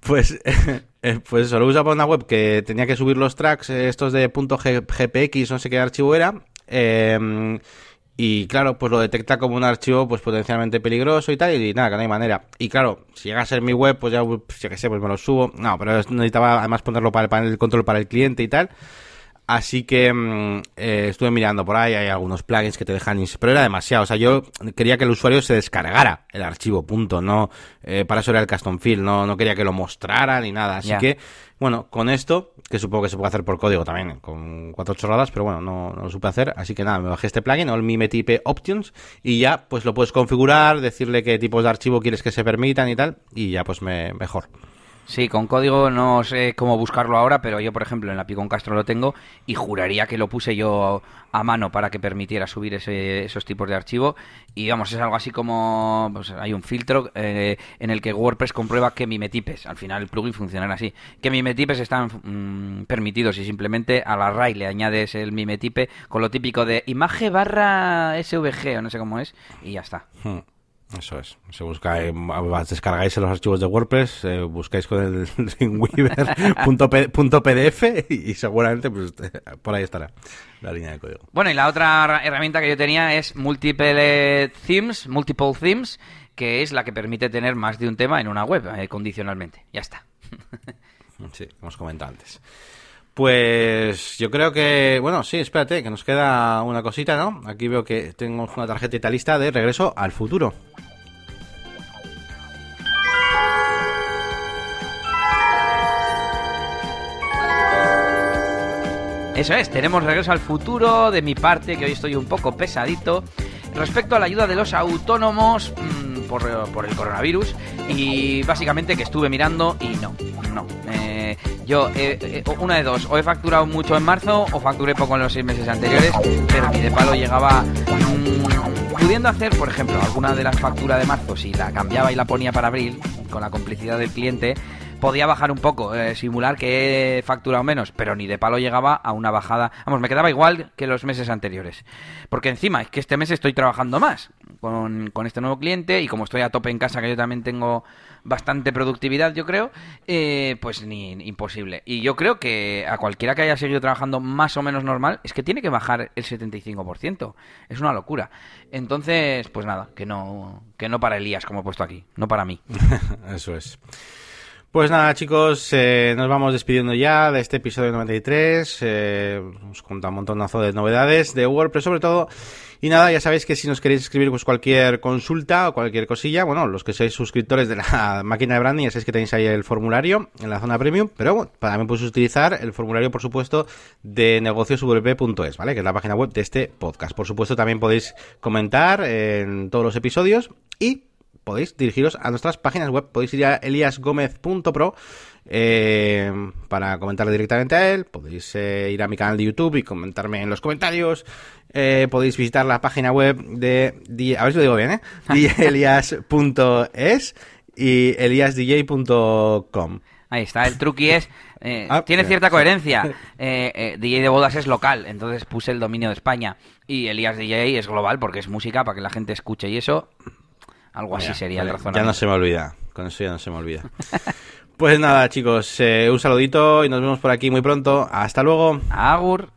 [SPEAKER 1] Pues, (laughs) eh, pues eso, lo usa para una web que tenía que subir los tracks, eh, estos de .gpx, no sé qué archivo era. Em, y claro, pues lo detecta como un archivo pues potencialmente peligroso y tal, y nada, que no hay manera. Y claro, si llega a ser mi web, pues ya, pues, ya que sé, pues me lo subo. No, pero necesitaba además ponerlo para el panel de control para el cliente y tal. Así que mm, eh, estuve mirando por ahí, hay algunos plugins que te dejan, pero era demasiado. O sea, yo quería que el usuario se descargara el archivo, punto. No, eh, para eso era el custom field, no, no quería que lo mostrara ni nada. Así que, bueno, con esto, que supongo que se puede hacer por código también, con cuatro chorradas, pero bueno, no, no lo supe hacer. Así que nada, me bajé este plugin, el Mimetype Options, y ya, pues lo puedes configurar, decirle qué tipos de archivo quieres que se permitan y tal, y ya, pues me, mejor.
[SPEAKER 2] Sí, con código no sé cómo buscarlo ahora, pero yo, por ejemplo, en la Picon Castro lo tengo y juraría que lo puse yo a mano para que permitiera subir ese- esos tipos de archivo. Y vamos, es algo así como pues, hay un filtro eh, en el que WordPress comprueba que mimetipes. Al final el plugin funciona así. Que mimetipes están mm, permitidos y simplemente a la array le añades el mimetipe con lo típico de imagen barra SVG o no sé cómo es y ya está.
[SPEAKER 1] Hmm, Eso es. Se busca, eh, descargáis los archivos de WordPress, eh, buscáis con el (laughs) Dreamweaver.pdf y, y seguramente pues, (laughs) por ahí estará la línea de código.
[SPEAKER 2] Bueno, y la otra herra- herramienta que yo tenía es Multiple Themes, Multiple Themes, que es la que permite tener más de un tema en una web eh, condicionalmente. Ya está. (laughs)
[SPEAKER 1] Sí, como os comentaba antes. Pues yo creo que, bueno, sí, espérate, que nos queda una cosita, ¿no? Aquí veo que tengo una tarjetita lista de regreso al futuro.
[SPEAKER 2] Eso es, tenemos regreso al futuro de mi parte, que hoy estoy un poco pesadito. Respecto a la ayuda de los autónomos mm, por, por el coronavirus, y básicamente que estuve mirando y no, no. Eh, yo, eh, eh, una de dos, o he facturado mucho en marzo o facturé poco en los seis meses anteriores, pero ni de palo llegaba. mm, pudiendo hacer, por ejemplo, alguna de las facturas de marzo, si la cambiaba y la ponía para abril, con la complicidad del cliente, podía bajar un poco, eh, simular que he facturado menos, pero ni de palo llegaba a una bajada. Vamos, me quedaba igual que los meses anteriores. Porque encima es que este mes estoy trabajando más con, con este nuevo cliente y como estoy a tope en casa, que yo también tengo bastante productividad, yo creo, eh, pues ni imposible. Y yo creo que a cualquiera que haya seguido trabajando más o menos normal, es que tiene que bajar el 75%. Es una locura. Entonces, pues nada, que no, que no para Elías, como he puesto aquí, no para mí. (laughs)
[SPEAKER 1] Eso es. Pues nada, chicos, eh, nos vamos despidiendo ya de este episodio 93. Eh, os contado un montonazo de novedades de WordPress, sobre todo. Y nada, ya sabéis que si nos queréis escribir pues cualquier consulta o cualquier cosilla, bueno, los que sois suscriptores de la (laughs) máquina de branding, ya sabéis que tenéis ahí el formulario en la zona premium, pero bueno, también podéis utilizar el formulario, por supuesto, de negocioswp.es, ¿vale? Que es la página web de este podcast. Por supuesto, también podéis comentar en todos los episodios y podéis dirigiros a nuestras páginas web. Podéis ir a eliasgomez.pro eh, para comentarle directamente a él. Podéis eh, ir a mi canal de YouTube y comentarme en los comentarios. Eh, podéis visitar la página web de... A ver si lo digo bien, ¿eh? (laughs) elias.es y eliasdj.com.
[SPEAKER 2] Ahí está, el truqui es... eh, (laughs)
[SPEAKER 1] Ah,
[SPEAKER 2] tiene cierta coherencia. (laughs) Eh, eh, DJ de bodas es local, entonces puse el dominio de España. Y Elías DJ es global porque es música para que la gente escuche y eso... Algo así sería
[SPEAKER 1] vale,
[SPEAKER 2] el
[SPEAKER 1] Ya
[SPEAKER 2] razonamiento.
[SPEAKER 1] no se me olvida. Con eso ya no se me olvida. (laughs) pues nada, chicos. eh, un saludito y nos vemos por aquí muy pronto. Hasta luego.
[SPEAKER 2] Agur.